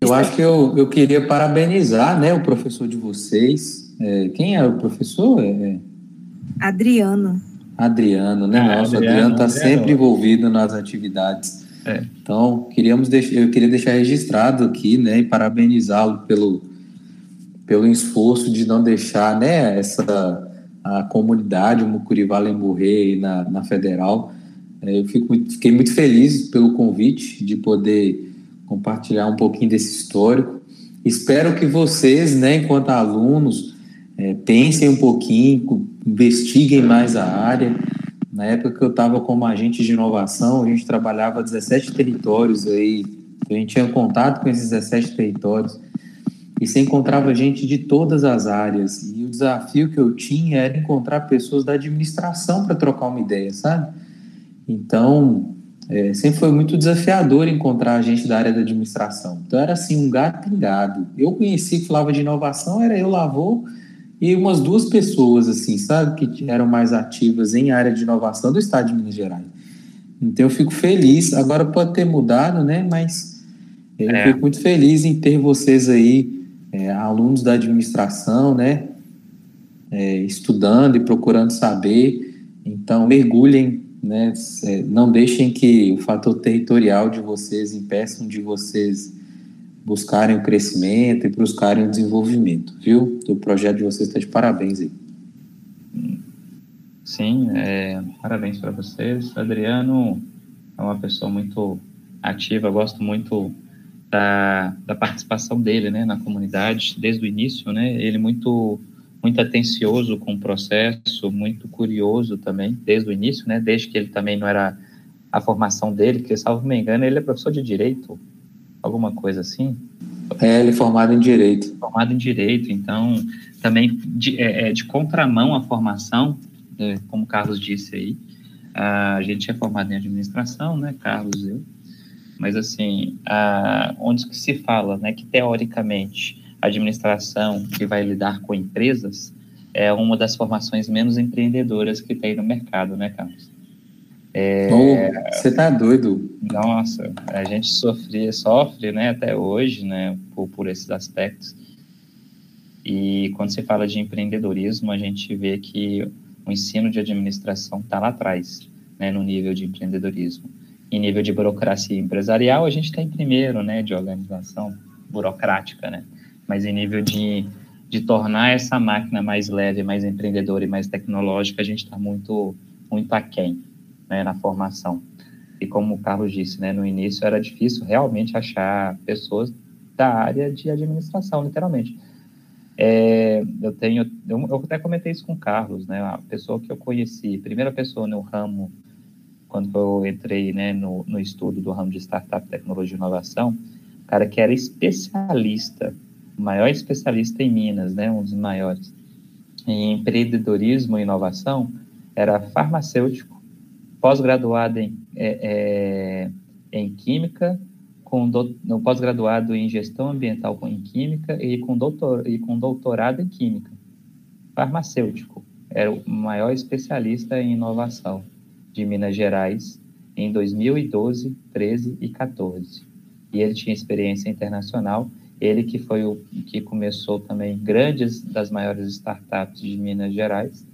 B: Eu acho que eu, eu queria parabenizar né, o professor de vocês. É, quem é o professor? É... é.
E: Adriano.
B: Adriano, né? Ah, Nossa, Adriano está sempre envolvido nas atividades. É. Então, queríamos deixar, eu queria deixar registrado aqui, né, e parabenizá-lo pelo, pelo esforço de não deixar né, essa a comunidade, o Mucurival morrer na, na Federal. É, eu fiquei muito feliz pelo convite de poder compartilhar um pouquinho desse histórico. Espero que vocês, né, enquanto alunos, é, pensem um pouquinho, investiguem mais a área. Na época que eu estava como agente de inovação, a gente trabalhava 17 territórios aí, a gente tinha contato com esses 17 territórios e você encontrava gente de todas as áreas. E o desafio que eu tinha era encontrar pessoas da administração para trocar uma ideia, sabe? Então, é, sempre foi muito desafiador encontrar gente da área da administração. Então, era assim, um gato pingado. Eu conheci que falava de inovação, era eu, Lavô, e umas duas pessoas, assim, sabe, que eram mais ativas em área de inovação do estado de Minas Gerais. Então, eu fico feliz. Agora pode ter mudado, né? Mas eu é. fico muito feliz em ter vocês aí é, alunos da administração, né? é, estudando e procurando saber. Então, mergulhem, né? É, não deixem que o fator territorial de vocês impeçam de vocês buscarem o crescimento e buscarem o desenvolvimento, viu? O projeto de vocês está de parabéns aí.
D: Sim, é, parabéns para vocês. Adriano é uma pessoa muito ativa, gosto muito da, da participação dele né, na comunidade, desde o início, né? Ele muito muito atencioso com o processo, muito curioso também, desde o início, né? Desde que ele também não era a formação dele, que, salvo me engano, ele é professor de Direito, alguma coisa assim.
B: É, ele é formado em Direito.
D: Formado em Direito, então, também de, é, é de contramão à formação, é, como o Carlos disse aí, a gente é formado em Administração, né, Carlos eu, mas assim, a, onde se fala, né, que teoricamente a administração que vai lidar com empresas é uma das formações menos empreendedoras que tem no mercado, né, Carlos?
B: É, oh, você tá doido?
D: Nossa, a gente sofre, sofre, né, até hoje, né, por, por esses aspectos. E quando se fala de empreendedorismo, a gente vê que o ensino de administração está lá atrás, né, no nível de empreendedorismo. Em nível de burocracia empresarial, a gente está em primeiro, né, de organização burocrática, né, mas em nível de, de tornar essa máquina mais leve, mais empreendedora e mais tecnológica, a gente está muito, muito aquém né, na formação. E como o Carlos disse, né, no início era difícil realmente achar pessoas da área de administração, literalmente. É, eu tenho, eu, até comentei isso com o Carlos, né, a pessoa que eu conheci, primeira pessoa no ramo, quando eu entrei, né, no, no estudo do ramo de startup, tecnologia e inovação, cara que era especialista, o maior especialista em Minas, né, um dos maiores, em empreendedorismo e inovação, era farmacêutico, pós-graduado em, é, é, em Química, com do, pós-graduado em Gestão Ambiental em Química e com, doutor, e com doutorado em Química. Farmacêutico, era o maior especialista em inovação de Minas Gerais em 2012, 13 e 14. E ele tinha experiência internacional, ele que foi o que começou também grandes das maiores startups de Minas Gerais,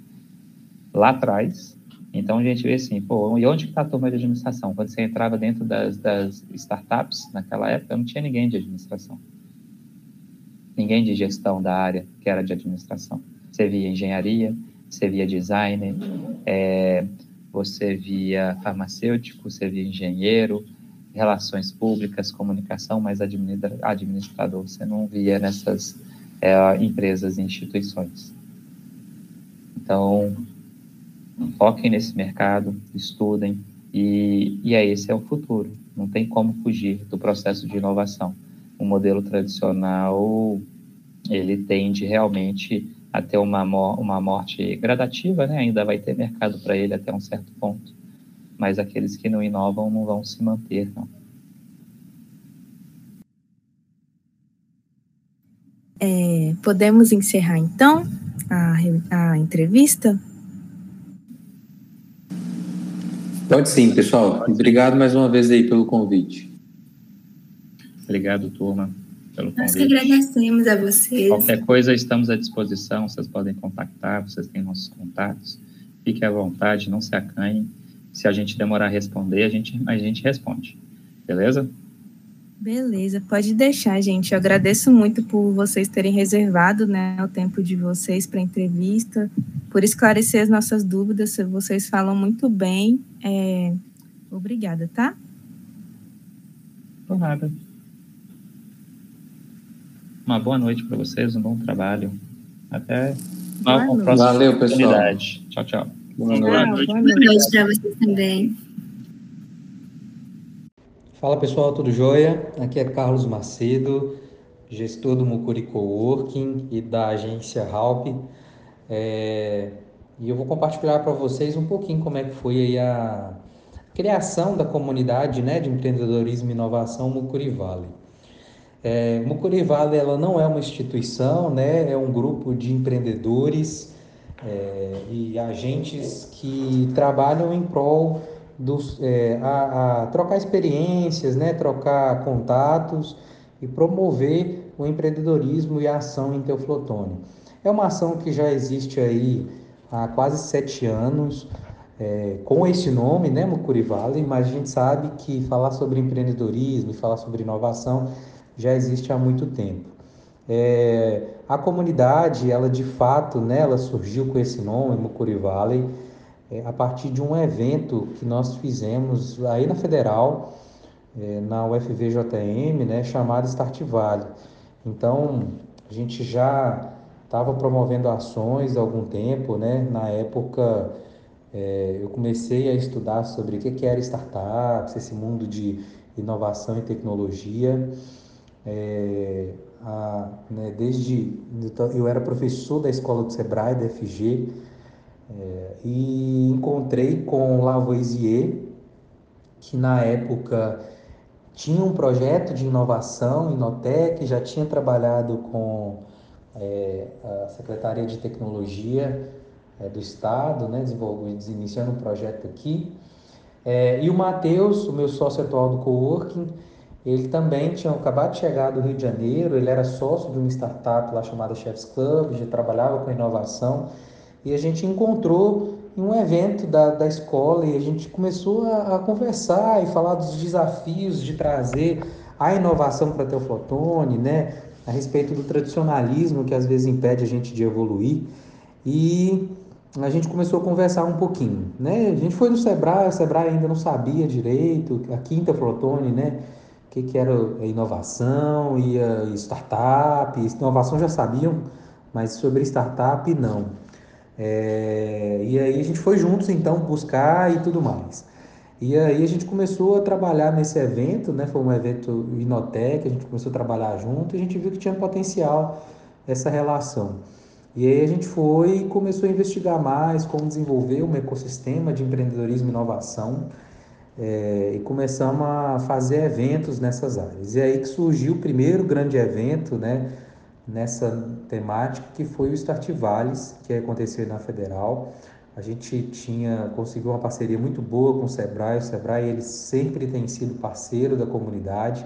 D: lá atrás, então a gente vê assim, pô, e onde está a turma de administração? Quando você entrava dentro das, das startups, naquela época, não tinha ninguém de administração. Ninguém de gestão da área que era de administração. Você via engenharia, você via designer, é, você via farmacêutico, você via engenheiro, relações públicas, comunicação, mas administrador você não via nessas é, empresas e instituições. Então, foquem nesse mercado, estudem, e, e é esse é o futuro. Não tem como fugir do processo de inovação. O modelo tradicional, ele tende realmente a ter uma, uma morte gradativa, né? ainda vai ter mercado para ele até um certo ponto, mas aqueles que não inovam não vão se manter, não.
E: É, podemos encerrar então a, a entrevista?
B: Pode sim, pessoal. Obrigado mais uma vez aí pelo convite.
D: Obrigado, turma, pelo
A: convite. Nós que agradecemos a vocês.
D: Qualquer coisa, estamos à disposição. Vocês podem contactar, vocês têm nossos contatos. Fique à vontade, não se acanhem. Se a gente demorar a responder, a gente, a gente responde. Beleza?
E: Beleza, pode deixar, gente. Eu agradeço muito por vocês terem reservado né, o tempo de vocês para a entrevista, por esclarecer as nossas dúvidas. Vocês falam muito bem. É... Obrigada, tá?
D: Por nada. Uma boa noite para vocês, um bom trabalho. Até
B: uma próxima Valeu, pessoal.
D: Tchau, tchau.
A: Boa noite. Boa noite, para vocês também.
B: Fala pessoal, tudo jóia? Aqui é Carlos Macedo, gestor do Mucuri Coworking e da agência Halp. É, e eu vou compartilhar para vocês um pouquinho como é que foi aí a criação da comunidade né, de empreendedorismo e inovação Mucuri Vale. É, Mucuri Vale ela não é uma instituição, né, é um grupo de empreendedores é, e agentes que trabalham em prol dos, é, a, a, trocar experiências, né, trocar contatos e promover o empreendedorismo e a ação em Teoflotone. É uma ação que já existe aí há quase sete anos, é, com esse nome, né, Mucuri Valley, mas a gente sabe que falar sobre empreendedorismo e falar sobre inovação já existe há muito tempo. É, a comunidade, ela de fato, né, ela surgiu com esse nome, Mucuri Valley, é, a partir de um evento que nós fizemos aí na Federal, é, na UFVJM, né, chamado Start Valley. Então, a gente já estava promovendo ações há algum tempo, né? Na época, é, eu comecei a estudar sobre o que, que era startups, esse mundo de inovação e tecnologia. É, a, né, desde eu era professor da escola do Sebrae, da FG, é, e encontrei com Lavoisier, que na época tinha um projeto de inovação, Inotec, já tinha trabalhado com é, a Secretaria de Tecnologia é, do Estado, né, iniciando um projeto aqui. É, e o Matheus, o meu sócio atual do Coworking, ele também tinha acabado de chegar do Rio de Janeiro, ele era sócio de uma startup lá chamada Chefs Club, já trabalhava com inovação, e a gente encontrou em um evento da, da escola e a gente começou a, a conversar e falar dos desafios de trazer a inovação para Teoflotone, né? a respeito do tradicionalismo que às vezes impede a gente de evoluir. E a gente começou a conversar um pouquinho, né? A gente foi no Sebrae, o Sebrae ainda não sabia direito, a quinta Flotone, né? Que, que era inovação e startup. Inovação já sabiam, mas sobre startup não. É, e aí a gente foi juntos então buscar e tudo mais. E aí a gente começou a trabalhar nesse evento, né? Foi um evento Inotec, a gente começou a trabalhar junto e a gente viu que tinha potencial essa relação. E aí a gente foi e começou a investigar mais como desenvolver um ecossistema de empreendedorismo e inovação é, e começamos a fazer eventos nessas áreas. E aí que surgiu o primeiro grande evento, né? Nessa temática que foi o Start Vales, que aconteceu na Federal. A gente tinha conseguiu uma parceria muito boa com o Sebrae. O Sebrae ele sempre tem sido parceiro da comunidade.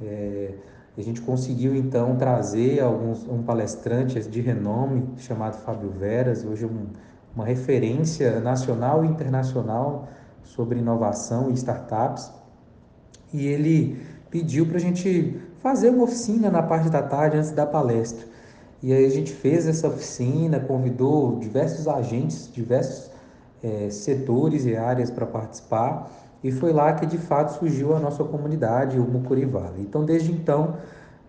B: É, a gente conseguiu então trazer alguns um palestrante de renome chamado Fábio Veras, hoje um, uma referência nacional e internacional sobre inovação e startups. E ele pediu para a gente fazer uma oficina na parte da tarde antes da palestra. E aí a gente fez essa oficina, convidou diversos agentes, diversos é, setores e áreas para participar, e foi lá que de fato surgiu a nossa comunidade, o Mucuri. Então, desde então,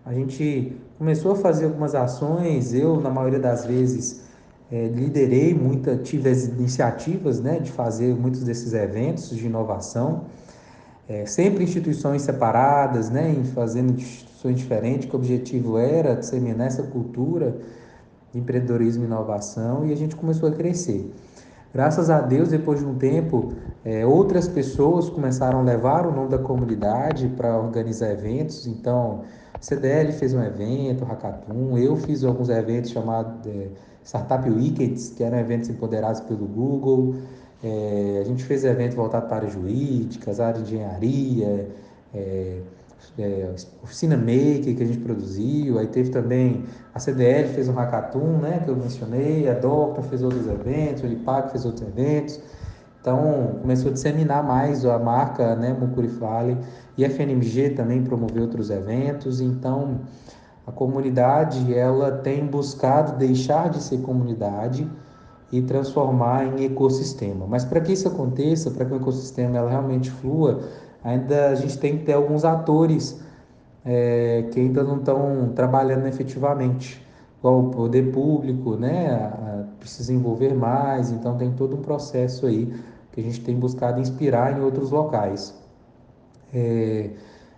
B: a gente começou a fazer algumas ações. Eu, na maioria das vezes, é, liderei muita, tive as iniciativas né, de fazer muitos desses eventos de inovação, é, sempre instituições separadas, né, fazendo instituições diferentes, que o objetivo era disseminar essa cultura de empreendedorismo e inovação, e a gente começou a crescer. Graças a Deus, depois de um tempo, é, outras pessoas começaram a levar o nome da comunidade para organizar eventos. Então, CDL fez um evento, Hackathon, eu fiz alguns eventos chamados é, Startup Weekends, que eram eventos empoderados pelo Google. É, a gente fez eventos voltados para áreas jurídicas, área de engenharia, é, é, oficina Maker que a gente produziu, aí teve também a CDL fez um hackathon, né, que eu mencionei, a Docta fez outros eventos, o Lipac fez outros eventos, então começou a disseminar mais a marca, né, Mucurifale, e a FNMG também promoveu outros eventos, então a comunidade ela tem buscado deixar de ser comunidade e transformar em ecossistema. Mas para que isso aconteça, para que o ecossistema ela realmente flua, ainda a gente tem que ter alguns atores é, que ainda não estão trabalhando efetivamente, igual o poder público, né, precisa envolver mais, então tem todo um processo aí que a gente tem buscado inspirar em outros locais. É,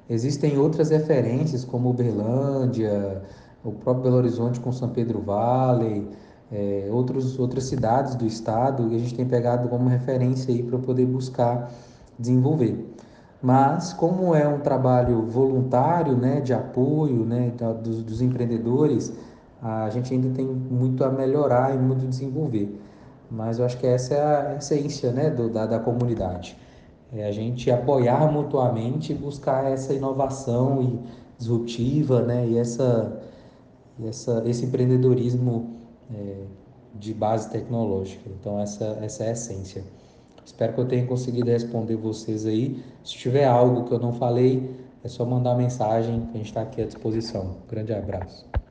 B: existem outras referências como Uberlândia, o próprio Belo Horizonte com São Pedro Valley, é, outros, outras cidades do estado que a gente tem pegado como referência aí para poder buscar desenvolver. Mas, como é um trabalho voluntário, né, de apoio né, dos, dos empreendedores, a gente ainda tem muito a melhorar e muito a desenvolver. Mas eu acho que essa é a essência né, do, da, da comunidade. É a gente apoiar mutuamente e buscar essa inovação e disruptiva, né? E essa, essa esse empreendedorismo é, de base tecnológica. Então essa essa é a essência. Espero que eu tenha conseguido responder vocês aí. Se tiver algo que eu não falei, é só mandar mensagem, a gente está aqui à disposição. Grande abraço.